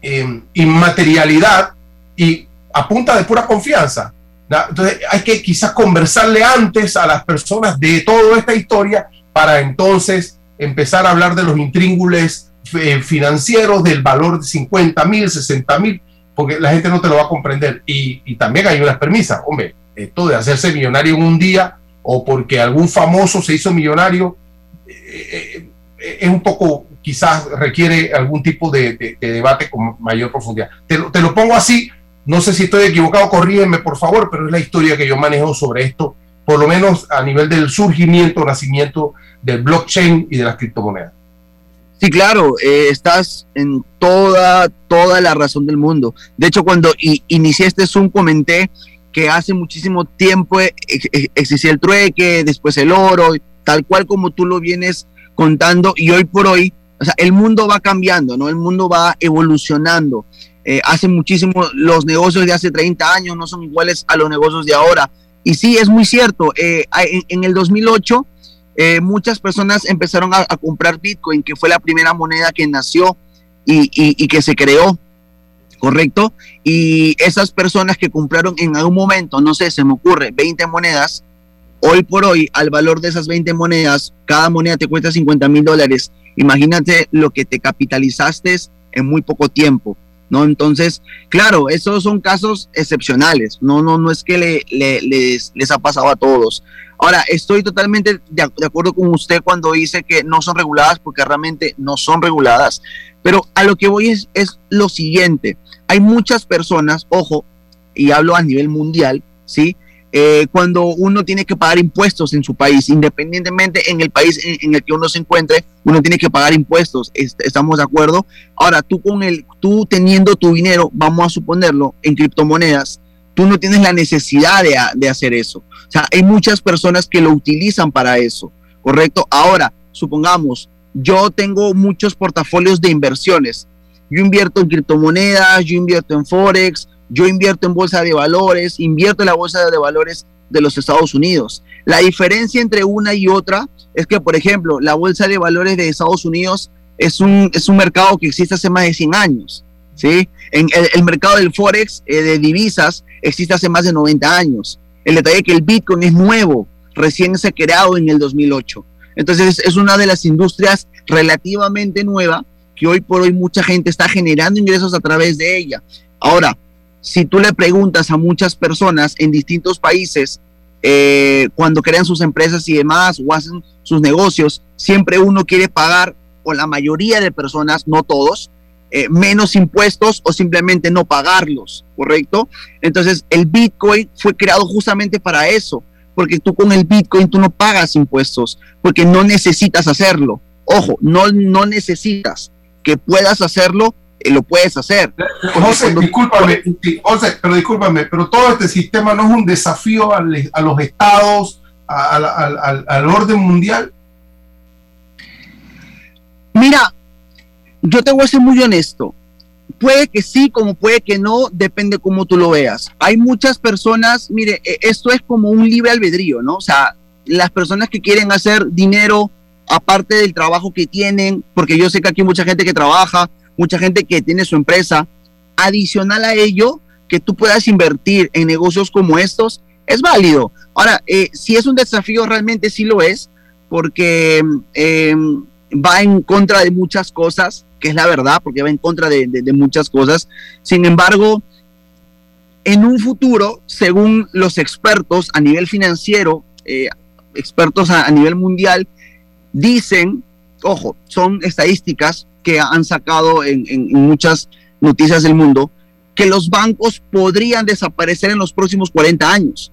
em, inmaterialidad y a punta de pura confianza. Entonces hay que quizás conversarle antes a las personas de toda esta historia para entonces empezar a hablar de los intríngules eh, financieros, del valor de 50 mil, 60 mil, porque la gente no te lo va a comprender. Y, también hay unas premisas, hombre, esto de hacerse millonario en un día o porque algún famoso se hizo millonario, eh, eh, es un poco, quizás requiere algún tipo de, debate con mayor profundidad. Te lo, te lo pongo así, no sé si estoy equivocado, corrígeme por favor, pero es la historia que yo manejo sobre esto por lo menos a nivel del surgimiento, nacimiento del blockchain y de las criptomonedas. Sí, claro, eh, estás en toda, toda la razón del mundo. De hecho, cuando inicié este Zoom comenté que hace muchísimo tiempo e, e, existía el trueque, después el oro, tal cual como tú lo vienes contando, y hoy por hoy, o sea, el mundo va cambiando, ¿no? El mundo va evolucionando. Eh, hace muchísimo, los negocios de hace 30 años no son iguales a los negocios de ahora. Y sí, es muy cierto, eh, en, el 2008 eh, muchas personas empezaron a, comprar Bitcoin, que fue la primera moneda que nació y, que se creó, ¿correcto? Y esas personas que compraron en algún momento, no sé, se me ocurre, 20 monedas, hoy por hoy, al valor de esas 20 monedas, cada moneda te cuesta 50 mil dólares. Imagínate lo que te capitalizaste en muy poco tiempo. ¿no? Entonces, claro, esos son casos excepcionales, no, no, no es que le, les, les, ha pasado a todos. Ahora, estoy totalmente de, acuerdo con usted cuando dice que no son reguladas, porque realmente no son reguladas, pero a lo que voy es, lo siguiente, hay muchas personas, ojo, y hablo a nivel mundial, ¿sí? Eh, cuando uno tiene que pagar impuestos en su país, independientemente en el país en, el que uno se encuentre, uno tiene que pagar impuestos. estamos de acuerdo. Ahora, tú con el, tú teniendo tu dinero, vamos a suponerlo, en criptomonedas, tú no tienes la necesidad de, de hacer eso. O sea, hay muchas personas que lo utilizan para eso, ¿correcto? Ahora, supongamos, yo tengo muchos portafolios de inversiones. Yo invierto en criptomonedas, yo invierto en Forex, yo invierto en bolsa de valores, invierto en la bolsa de valores de los Estados Unidos. La diferencia entre una y otra es que, por ejemplo, la bolsa de valores de Estados Unidos es un, es un mercado que existe hace más de 100 años. ¿Sí? En el, mercado del Forex eh, de divisas existe hace más de 90 años. El detalle es que el Bitcoin es nuevo, recién se ha creado en el 2008. Entonces es una de las industrias relativamente nueva que hoy por hoy mucha gente está generando ingresos a través de ella. Ahora, si tú le preguntas a muchas personas en distintos países, eh, cuando crean sus empresas y demás o hacen sus negocios, siempre uno quiere pagar, o la mayoría de personas, no todos, eh, menos impuestos o simplemente no pagarlos, ¿correcto? Entonces, el Bitcoin fue creado justamente para eso, porque tú con el Bitcoin tú no pagas impuestos, porque no necesitas hacerlo. Ojo, no, no necesitas que puedas hacerlo eh, lo puedes hacer. José, discúlpame, José, pero discúlpame, pero todo este sistema no es un desafío a, los estados, al orden mundial. Mira, yo te voy ser muy honesto. Puede que sí, como puede que no, depende cómo tú lo veas. Hay muchas personas, mire, e, esto es como un libre albedrío, ¿no? O sea, las personas que quieren hacer dinero aparte del trabajo que tienen, porque yo sé que aquí hay mucha gente que trabaja, mucha gente que tiene su empresa. Adicional a ello, que tú puedas invertir en negocios como estos, es válido. Ahora, eh, si es un desafío, realmente sí lo es, porque em, va en contra de muchas cosas, que es la verdad, porque va en contra de, muchas cosas. Sin embargo, en un futuro, según los expertos a nivel financiero, eh, expertos a, nivel mundial, dicen, ojo, son estadísticas, que han sacado en, muchas noticias del mundo, que los bancos podrían desaparecer en los próximos 40 años.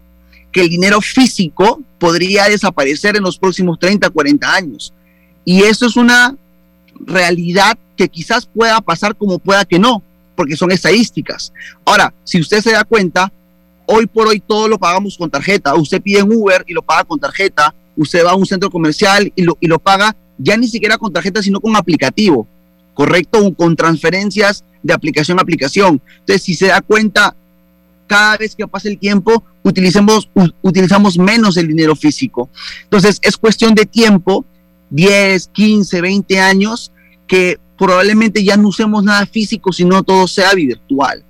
que el dinero físico podría desaparecer en los próximos 30, 40 años. Y eso es una realidad que quizás pueda pasar como pueda que no, porque son estadísticas. Ahora, si usted se da cuenta, hoy por hoy todo lo pagamos con tarjeta. Usted pide en Uber y lo paga con tarjeta. Usted va a un centro comercial y lo, y lo paga ya ni siquiera con tarjeta, sino con aplicativo, ¿correcto? Con transferencias de aplicación a aplicación. Entonces, si se da cuenta, cada vez que pasa el tiempo, utilicemos, utilizamos menos el dinero físico. Entonces, es cuestión de tiempo, 10, 15, 20 años, que probablemente ya no usemos nada físico, sino todo sea virtual.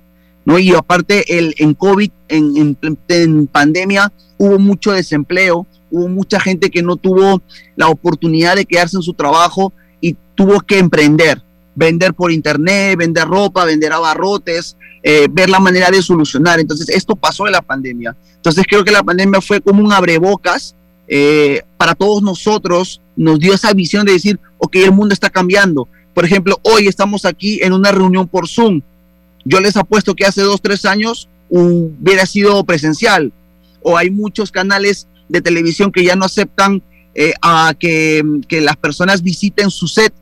¿no? Y aparte, el, en COVID, en, en pandemia, hubo mucho desempleo, hubo mucha gente que no tuvo la oportunidad de quedarse en su trabajo y tuvo que emprender, vender por internet, vender ropa, vender abarrotes, eh, ver la manera de solucionar. Entonces, esto pasó en la pandemia. Entonces, creo que la pandemia fue como un abrebocas eh, para todos nosotros, nos dio esa visión de decir, ok, el mundo está cambiando. Por ejemplo, hoy estamos aquí en una reunión por Zoom. Yo les apuesto que hace dos, tres años hubiera sido presencial. O hay muchos canales de televisión que ya no aceptan eh, a que, las personas visiten su set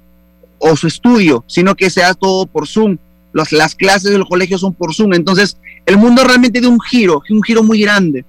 o su estudio, sino que sea todo por Zoom. las clases de los colegios son por Zoom. Entonces, el mundo realmente dio un giro, un giro muy grande.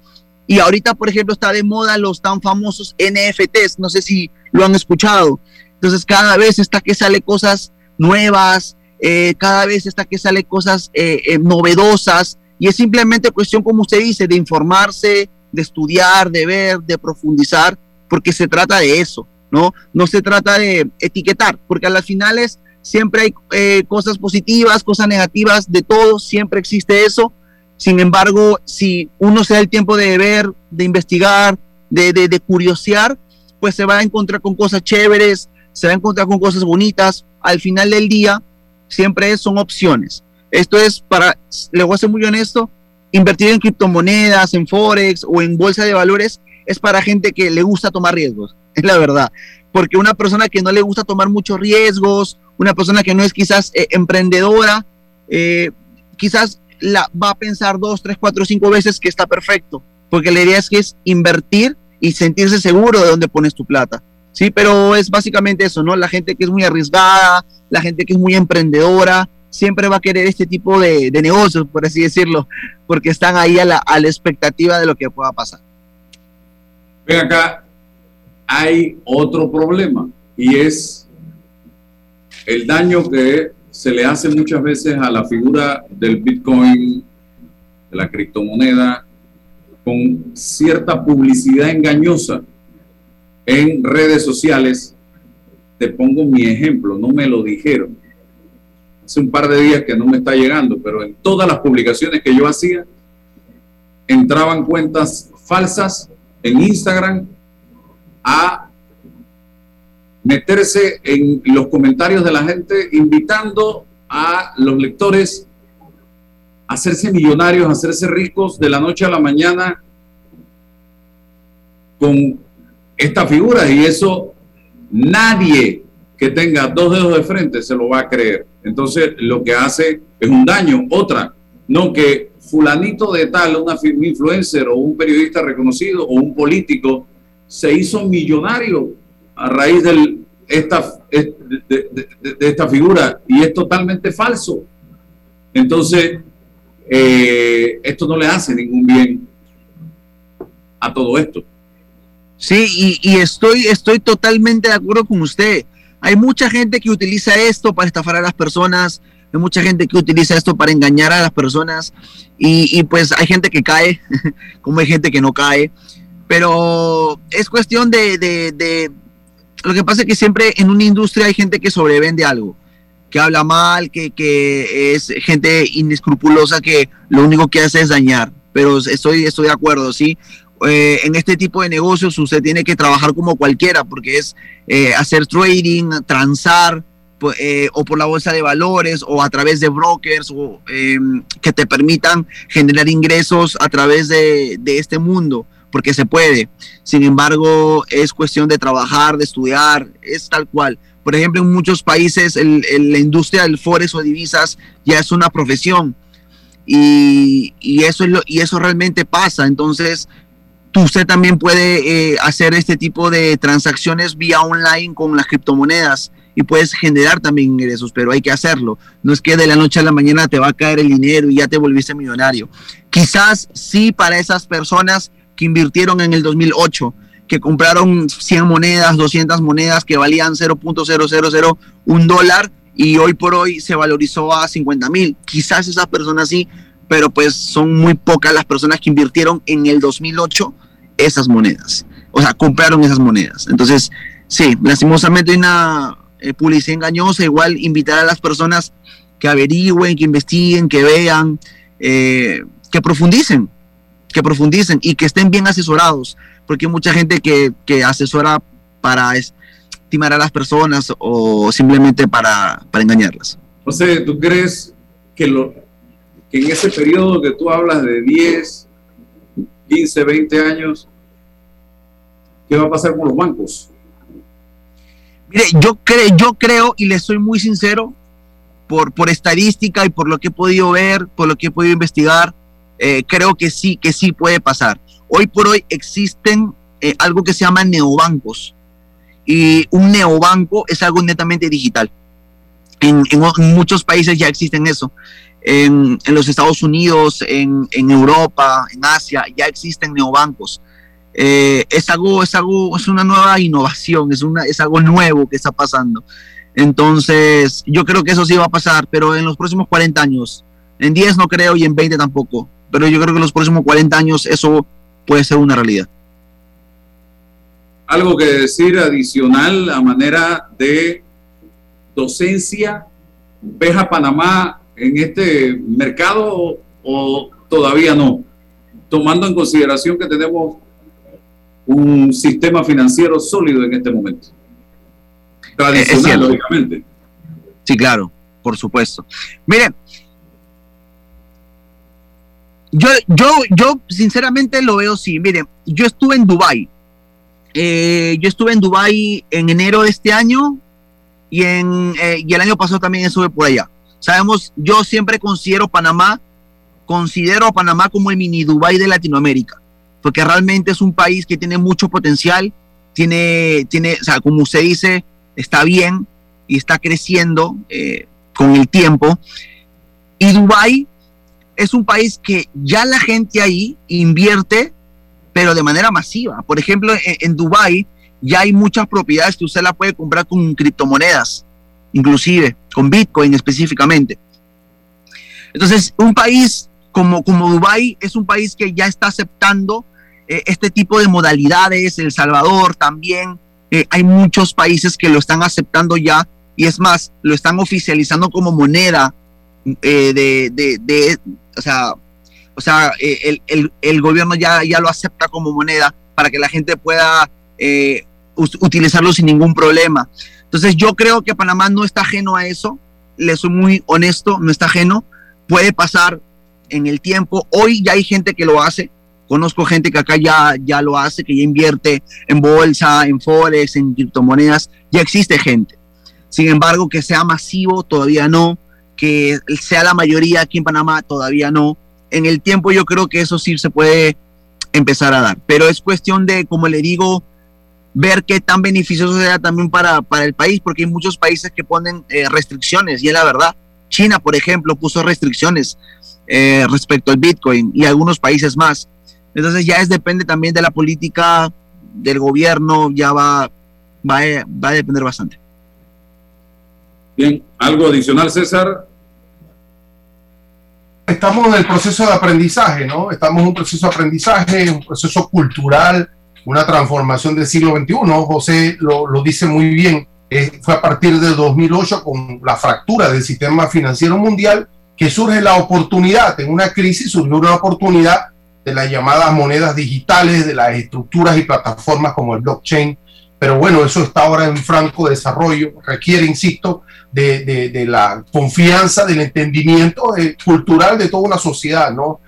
Y ahorita, por ejemplo, está de moda los tan famosos NFTs, no sé si lo han escuchado. Entonces, cada vez está que sale cosas nuevas, eh, cada vez está que sale cosas eh, novedosas, y es simplemente cuestión, como usted dice, de informarse, de estudiar, de ver, de profundizar, porque se trata de eso, ¿no? No se trata de etiquetar, porque a las finales siempre hay eh, cosas positivas, cosas negativas, de todo, siempre existe eso. Sin embargo, si uno se da el tiempo de ver, de investigar, de, de, curiosear, pues se va a encontrar con cosas chéveres, se va a encontrar con cosas bonitas. Al final del día, siempre son opciones. Esto es para, le voy a ser muy honesto, invertir en criptomonedas, en forex o en bolsa de valores es para gente que le gusta tomar riesgos, es la verdad. Porque una persona que no le gusta tomar muchos riesgos, una persona que no es quizás eh, emprendedora, eh, quizás la va a pensar dos, tres, cuatro, cinco veces que está perfecto. Porque la idea es que es invertir y sentirse seguro de dónde pones tu plata. Sí, pero es básicamente eso, ¿no? La gente que es muy arriesgada, la gente que es muy emprendedora, siempre va a querer este tipo de, negocios, por así decirlo, porque están ahí a la, a la expectativa de lo que pueda pasar. Ven acá, hay otro problema y es el daño que se le hace muchas veces a la figura del Bitcoin, de la criptomoneda, con cierta publicidad engañosa en redes sociales. Te pongo mi ejemplo, no me lo dijeron hace un par de días que no me está llegando, pero en todas las publicaciones que yo hacía, entraban cuentas falsas en Instagram a meterse en los comentarios de la gente, invitando a los lectores a hacerse millonarios, a hacerse ricos de la noche a la mañana con esta figura. Y eso nadie que tenga dos dedos de frente se lo va a creer. Entonces, lo que hace es un daño. Otra, no que fulanito de tal, una influencer o un periodista reconocido o un político se hizo millonario a raíz de esta, de, esta figura y es totalmente falso. Entonces, eh, esto no le hace ningún bien a todo esto. Sí, y, y, estoy, estoy totalmente de acuerdo con usted. Hay mucha gente que utiliza esto para estafar a las personas, hay mucha gente que utiliza esto para engañar a las personas y, pues hay gente que cae, como hay gente que no cae, pero es cuestión de, Lo que pasa es que siempre en una industria hay gente que sobrevende algo, que habla mal, que, que es gente inescrupulosa que lo único que hace es dañar, pero estoy, estoy de acuerdo, ¿sí? Eh, en este tipo de negocios usted tiene que trabajar como cualquiera, porque es eh, hacer trading, transar, eh, o por la bolsa de valores, o a través de brokers, o, em, que te permitan generar ingresos a través de, este mundo, porque se puede. Sin embargo, es cuestión de trabajar, de estudiar, es tal cual. Por ejemplo, en muchos países la industria del forex o divisas ya es una profesión. Y, y, eso es lo, y eso realmente pasa. Entonces, tú, usted también puede eh, hacer este tipo de transacciones vía online con las criptomonedas y puedes generar también ingresos, pero hay que hacerlo. No es que de la noche a la mañana te va a caer el dinero y ya te volviste millonario. Quizás sí para esas personas invirtieron en el 2008, que compraron 100 monedas, 200 monedas que valían 0.0001 dólar y hoy por hoy se valorizó a 50 mil. Quizás esas personas sí, pero pues son muy pocas las personas que invirtieron en el 2008 esas monedas. O sea, compraron esas monedas. Entonces, sí, lastimosamente hay una eh, publicidad engañosa, igual invitar a las personas que averigüen, que investiguen, que vean, eh, que profundicen, que profundicen y que estén bien asesorados, porque hay mucha gente que, que asesora para estimar a las personas o simplemente para, para engañarlas. José, ¿tú crees que, lo, que en ese periodo que tú hablas de 10, 15, 20 años, ¿qué va a pasar con los bancos? Mire, yo, creo, yo creo, y le soy muy sincero, por, por estadística y por lo que he podido ver, por lo que he podido investigar, eh, creo que sí, que sí puede pasar. Hoy por hoy existen eh, algo que se llama neobancos. Y un neobanco es algo netamente digital. En, muchos países ya existen eso. En, en los Estados Unidos, en, en, Europa, en Asia, ya existen neobancos. Eh, es algo, es algo, es una nueva innovación, es, una, es algo nuevo que está pasando. Entonces, yo creo que eso sí va a pasar, pero en los próximos 40 años, en 10 no creo y en 20 tampoco, pero yo creo que en los próximos 40 años eso puede ser una realidad. Algo que decir adicional a manera de docencia, ¿ves a Panamá en este mercado o todavía no? Tomando en consideración que tenemos un sistema financiero sólido en este momento. Tradicional, lógicamente. Sí, claro, por supuesto. Mire, yo, yo, yo sinceramente lo veo así. Mire, yo estuve en Dubai. Eh, yo estuve en Dubai en enero de este año y, en, eh, y el año pasado también estuve por allá. Sabemos, yo siempre considero Panamá, considero a Panamá como el mini Dubai de Latinoamérica porque realmente es un país que tiene mucho potencial, tiene, tiene o sea, como usted dice, está bien y está creciendo eh, con el tiempo. Y Dubái es un país que ya la gente ahí invierte, pero de manera masiva. Por ejemplo, en, en Dubái ya hay muchas propiedades que usted la puede comprar con criptomonedas, inclusive con Bitcoin específicamente. Entonces, un país como, como Dubái es un país que ya está aceptando eh, este tipo de modalidades, El Salvador también, eh, hay muchos países que lo están aceptando ya y es más, lo están oficializando como moneda eh, de, de, o sea, o sea el, el, el, gobierno ya, ya lo acepta como moneda para que la gente pueda utilizarlo sin ningún problema. Entonces yo creo que Panamá no está ajeno a eso, le soy muy honesto, no está ajeno, puede pasar en el tiempo, hoy ya hay gente que lo hace, Conozco gente que acá ya, ya lo hace, que ya invierte en bolsa, en forex, en criptomonedas. Ya existe gente. Sin embargo, que sea masivo, todavía no. Que sea la mayoría aquí en Panamá, todavía no. En el tiempo yo creo que eso sí se puede empezar a dar. Pero es cuestión de, como le digo, ver qué tan beneficioso sea también para, para el país, porque hay muchos países que ponen eh, restricciones, y es la verdad. China, por ejemplo, puso restricciones eh, respecto al Bitcoin y algunos países más. Entonces ya es depende también de la política del gobierno, ya va, va, va a depender bastante. Bien, ¿algo adicional, César? Estamos en el proceso de aprendizaje, ¿no? Estamos en un proceso de aprendizaje, un proceso cultural, una transformación del siglo XXI. José lo, dice muy bien. Fue a partir de 2008 con la fractura del sistema financiero mundial que surge la oportunidad. En una crisis surgió una oportunidad de las llamadas monedas digitales, de las estructuras y plataformas como el blockchain. Pero bueno, eso está ahora en franco desarrollo, requiere, insisto, de, de, la confianza, del entendimiento eh, cultural de toda una sociedad, ¿no?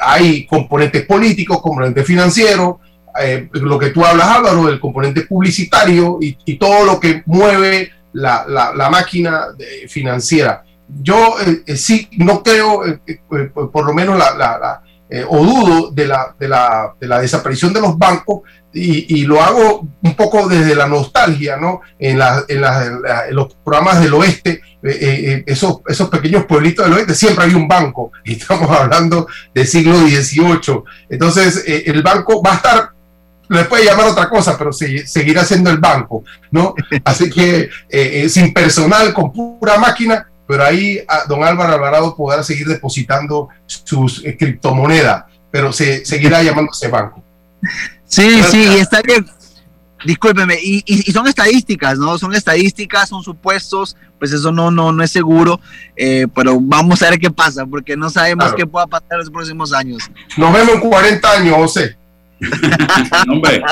Hay componentes políticos, componentes financieros, eh, lo que tú hablas, Álvaro, el componente publicitario y, todo lo que mueve la, la, máquina financiera. Yo eh, sí, no creo, por lo menos la, eh, o dudo de la, de, la, de la desaparición de los bancos y, lo hago un poco desde la nostalgia, ¿no? En, la, en, en los programas del oeste, eh, eh, esos, esos pequeños pueblitos del oeste, siempre había un banco, y estamos hablando del siglo XVIII. Entonces, el banco va a estar le puede llamar otra cosa, pero se, seguirá siendo el banco, ¿no? Así que sin personal, con pura máquina, pero ahí a don Álvaro Alvarado podrá seguir depositando sus criptomonedas, pero se seguirá llamándose banco. Sí, sí, y está bien. Discúlpeme, y, y, son estadísticas, ¿no? Son estadísticas, son supuestos, pues eso no, no, no es seguro, eh, pero vamos a ver qué pasa, porque no sabemos qué pueda pasar en los próximos años. Nos vemos en 40 años, José. Hombre,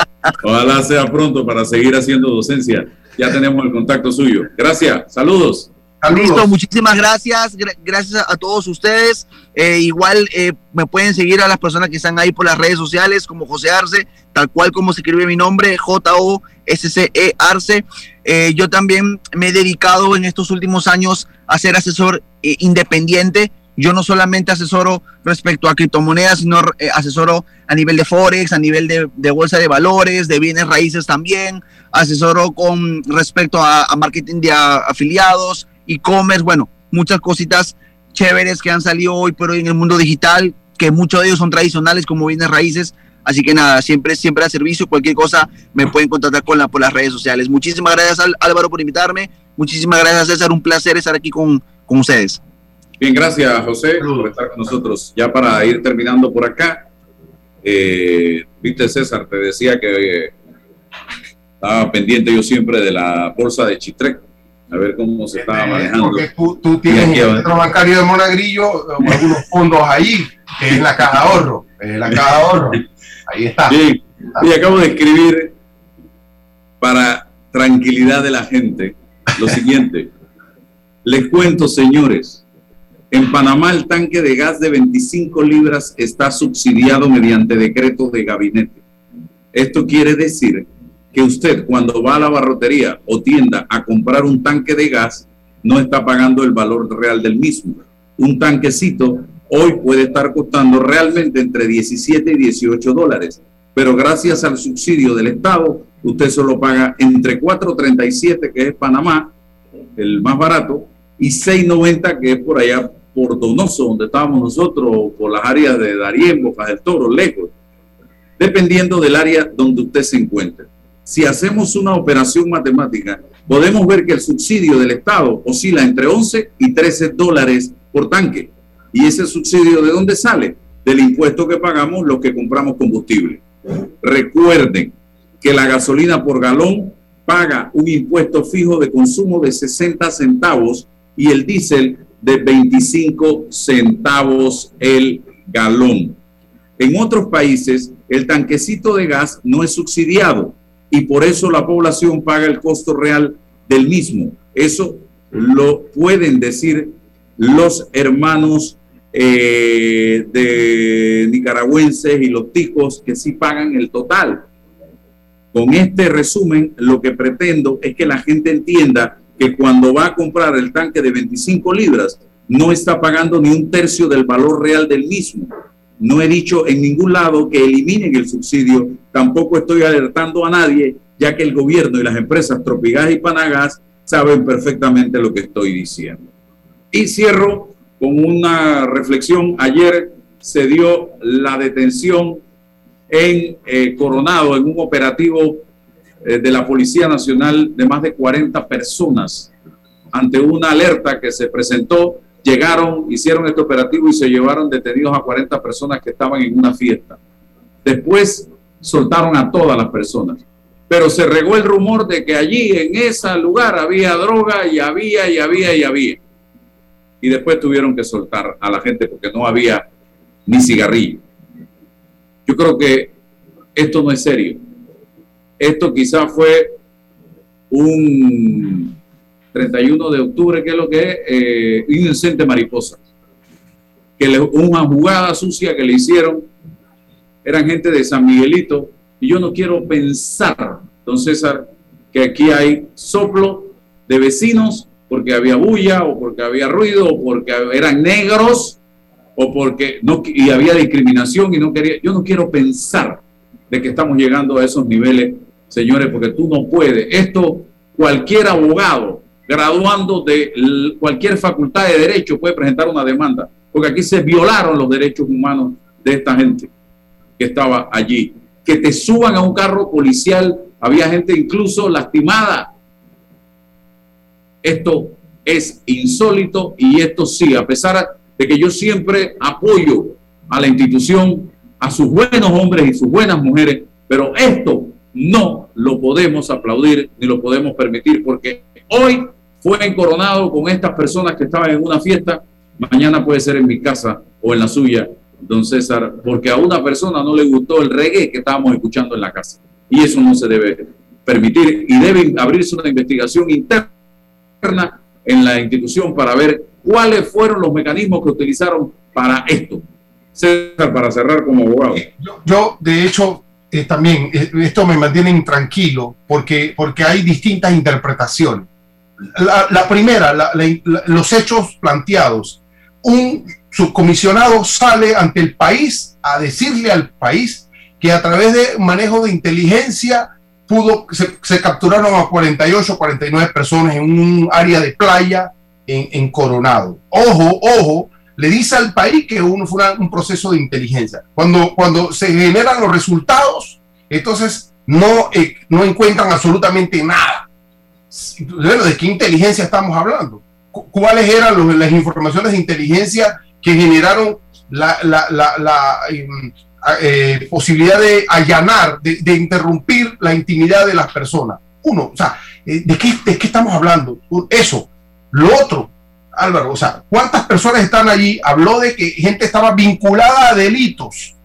ojalá sea pronto para seguir haciendo docencia. Ya tenemos el contacto suyo. Gracias, saludos. Listo, muchísimas gracias. gracias a, todos ustedes. Eh, igual eh, me pueden seguir a las personas que están ahí por las redes sociales, como José Arce, tal cual como se escribe mi nombre, J-O-S-C-E Arce. Eh, yo también me he dedicado en estos últimos años a ser asesor independiente. Yo no solamente asesoro respecto a criptomonedas, sino asesoro a nivel de Forex, a nivel de, bolsa de valores, de bienes raíces también. Asesoro con respecto a marketing de afiliados, e-commerce, bueno, muchas cositas chéveres que han salido hoy por hoy en el mundo digital, que muchos de ellos son tradicionales como bienes raíces. Así que nada, siempre, siempre a servicio. Cualquier cosa me pueden contactar con la, por las redes sociales. Muchísimas gracias Álvaro por invitarme. Muchísimas gracias César. Un placer estar aquí con, con ustedes. Bien, gracias José por estar con nosotros. Ya para ir terminando por acá, eh, viste César, te decía que estaba pendiente yo siempre de la bolsa de Chitrec a ver cómo se estaba manejando. Porque tú, tú tienes el centro bancario de Monagrillo o algunos fondos ahí, que es la caja de ahorro, la caja de ahorro. Ahí está. Bien, y acabo de escribir para tranquilidad de la gente lo siguiente. Les cuento, señores, en Panamá el tanque de gas de 25 libras está subsidiado mediante decreto de gabinete. Esto quiere decir que usted cuando va a la barrotería o tienda a comprar un tanque de gas, no está pagando el valor real del mismo. Un tanquecito hoy puede estar costando realmente entre 17 y 18 dólares, pero gracias al subsidio del Estado, usted solo paga entre 4.37, que es Panamá, el más barato, y 6.90, que es por allá por Donoso, donde estábamos nosotros, por las áreas de Darién, Bocas del Toro, lejos, dependiendo del área donde usted se encuentre si hacemos una operación matemática, podemos ver que el subsidio del Estado oscila entre 11 y 13 dólares por tanque. ¿Y ese subsidio de dónde sale? Del impuesto que pagamos los que compramos combustible. Recuerden que la gasolina por galón paga un impuesto fijo de consumo de 60 centavos y el diésel de 25 centavos el galón. En otros países, el tanquecito de gas no es subsidiado y por eso la población paga el costo real del mismo. Eso lo pueden decir los hermanos eh, de nicaragüenses y los ticos que sí pagan el total. Con este resumen, lo que pretendo es que la gente entienda que cuando va a comprar el tanque de 25 libras, no está pagando ni un tercio del valor real del mismo. No he dicho en ningún lado que eliminen el subsidio, tampoco estoy alertando a nadie, ya que el gobierno y las empresas Tropigas y Panagas saben perfectamente lo que estoy diciendo. Y cierro con una reflexión. Ayer se dio la detención en eh, Coronado, en un operativo eh, de la Policía Nacional de más de 40 personas ante una alerta que se presentó llegaron, hicieron este operativo y se llevaron detenidos a 40 personas que estaban en una fiesta. Después soltaron a todas las personas. Pero se regó el rumor de que allí, en ese lugar, había droga y había y había y había. Y después tuvieron que soltar a la gente porque no había ni cigarrillo. Yo creo que esto no es serio. Esto quizás fue un 31 de octubre, que es lo que es eh, inocente mariposa. Que le, una jugada sucia que le hicieron, eran gente de San Miguelito, y yo no quiero pensar, don César, que aquí hay soplo de vecinos porque había bulla o porque había ruido o porque eran negros o porque no, y había discriminación y no quería, yo no quiero pensar de que estamos llegando a esos niveles, señores, porque tú no puedes. Esto, cualquier abogado graduando de cualquier facultad de derecho puede presentar una demanda, porque aquí se violaron los derechos humanos de esta gente que estaba allí. Que te suban a un carro policial, había gente incluso lastimada. Esto es insólito y esto sí, a pesar de que yo siempre apoyo a la institución, a sus buenos hombres y sus buenas mujeres, pero esto no lo podemos aplaudir ni lo podemos permitir porque hoy fue encoronado con estas personas que estaban en una fiesta, mañana puede ser en mi casa o en la suya, don César, porque a una persona no le gustó el reggae que estábamos escuchando en la casa. Y eso no se debe permitir y debe abrirse una investigación interna en la institución para ver cuáles fueron los mecanismos que utilizaron para esto. César, para cerrar como abogado. Eh, yo, de hecho, eh, también, eh, esto me mantiene intranquilo porque, porque hay distintas interpretaciones. La, primera, los hechos planteados. Un subcomisionado sale ante el país a decirle al país que a través de manejo de inteligencia pudo, se, capturaron a 48, 49 personas en un área de playa en, Coronado. Ojo, ojo, le dice al país que uno fue un proceso de inteligencia. Cuando, cuando se generan los resultados, entonces no, eh, no encuentran absolutamente nada. ¿De qué inteligencia estamos hablando? ¿Cuáles eran las informaciones de inteligencia que generaron la, la, la, em, eh, posibilidad de allanar, de, interrumpir la intimidad de las personas. Uno, o sea, eh, ¿de, qué, ¿de qué estamos hablando? Eso. Lo otro, Álvaro, o sea, ¿cuántas personas están allí? Habló de que gente estaba vinculada a delitos.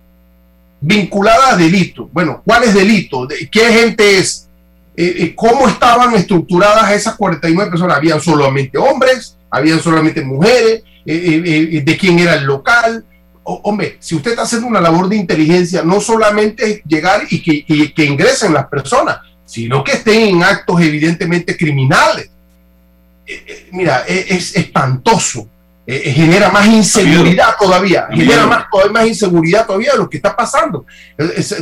Vinculada a delitos. Bueno, ¿cuáles delitos? ¿Qué gente es? ¿Cómo estaban estructuradas esas 49 personas? ¿Habían solamente hombres? ¿Habían solamente mujeres? ¿De quién era el local? hombre, si usted está haciendo una labor de inteligencia, no solamente llegar y que, ingresen las personas, sino que estén en actos evidentemente criminales. Eh, eh, mira, e, es, espantoso. Eh, genera más inseguridad todavía, genera más, más inseguridad todavía de lo que está pasando.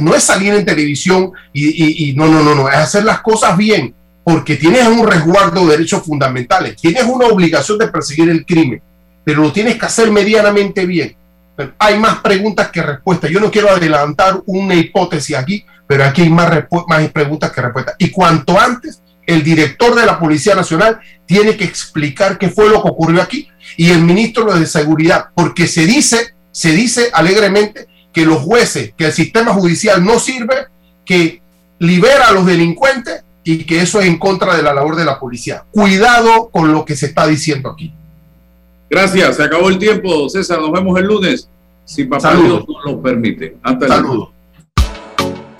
no es salir en televisión y, y, no, no, no, no, es hacer las cosas bien, porque tienes un resguardo de derechos fundamentales, tienes una obligación de perseguir el crimen, pero lo tienes que hacer medianamente bien hay más preguntas que respuestas. Yo no quiero adelantar una hipótesis aquí, pero aquí hay más, más preguntas que respuestas. Y cuanto antes, el director de la Policía Nacional tiene que explicar qué fue lo que ocurrió aquí y el ministro de Seguridad, porque se dice, se dice alegremente que los jueces, que el sistema judicial no sirve, que libera a los delincuentes y que eso es en contra de la labor de la policía. Cuidado con lo que se está diciendo aquí. Gracias, se acabó el tiempo, César. Nos vemos el lunes, si papá Dios nos lo permite. Hasta luego.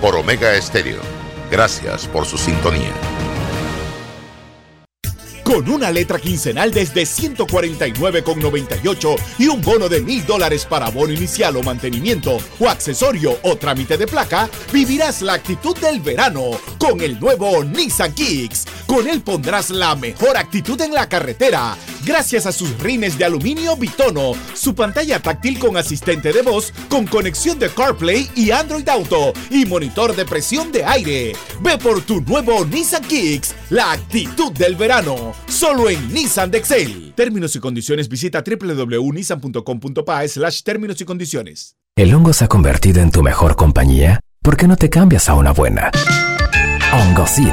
por Omega Estéreo. Gracias por su sintonía. Con una letra quincenal desde 149,98 y un bono de mil dólares para bono inicial o mantenimiento o accesorio o trámite de placa, vivirás la actitud del verano con el nuevo Nissan Kicks. Con él pondrás la mejor actitud en la carretera gracias a sus rines de aluminio bitono, su pantalla táctil con asistente de voz, con conexión de CarPlay y Android Auto y monitor de presión de aire. Ve por tu nuevo Nissan Kicks, la actitud del verano, solo en Nissan de Excel. Términos y condiciones visita www.nissan.com.pa slash términos y condiciones. ¿El hongo se ha convertido en tu mejor compañía? ¿Por qué no te cambias a una buena? Hongosil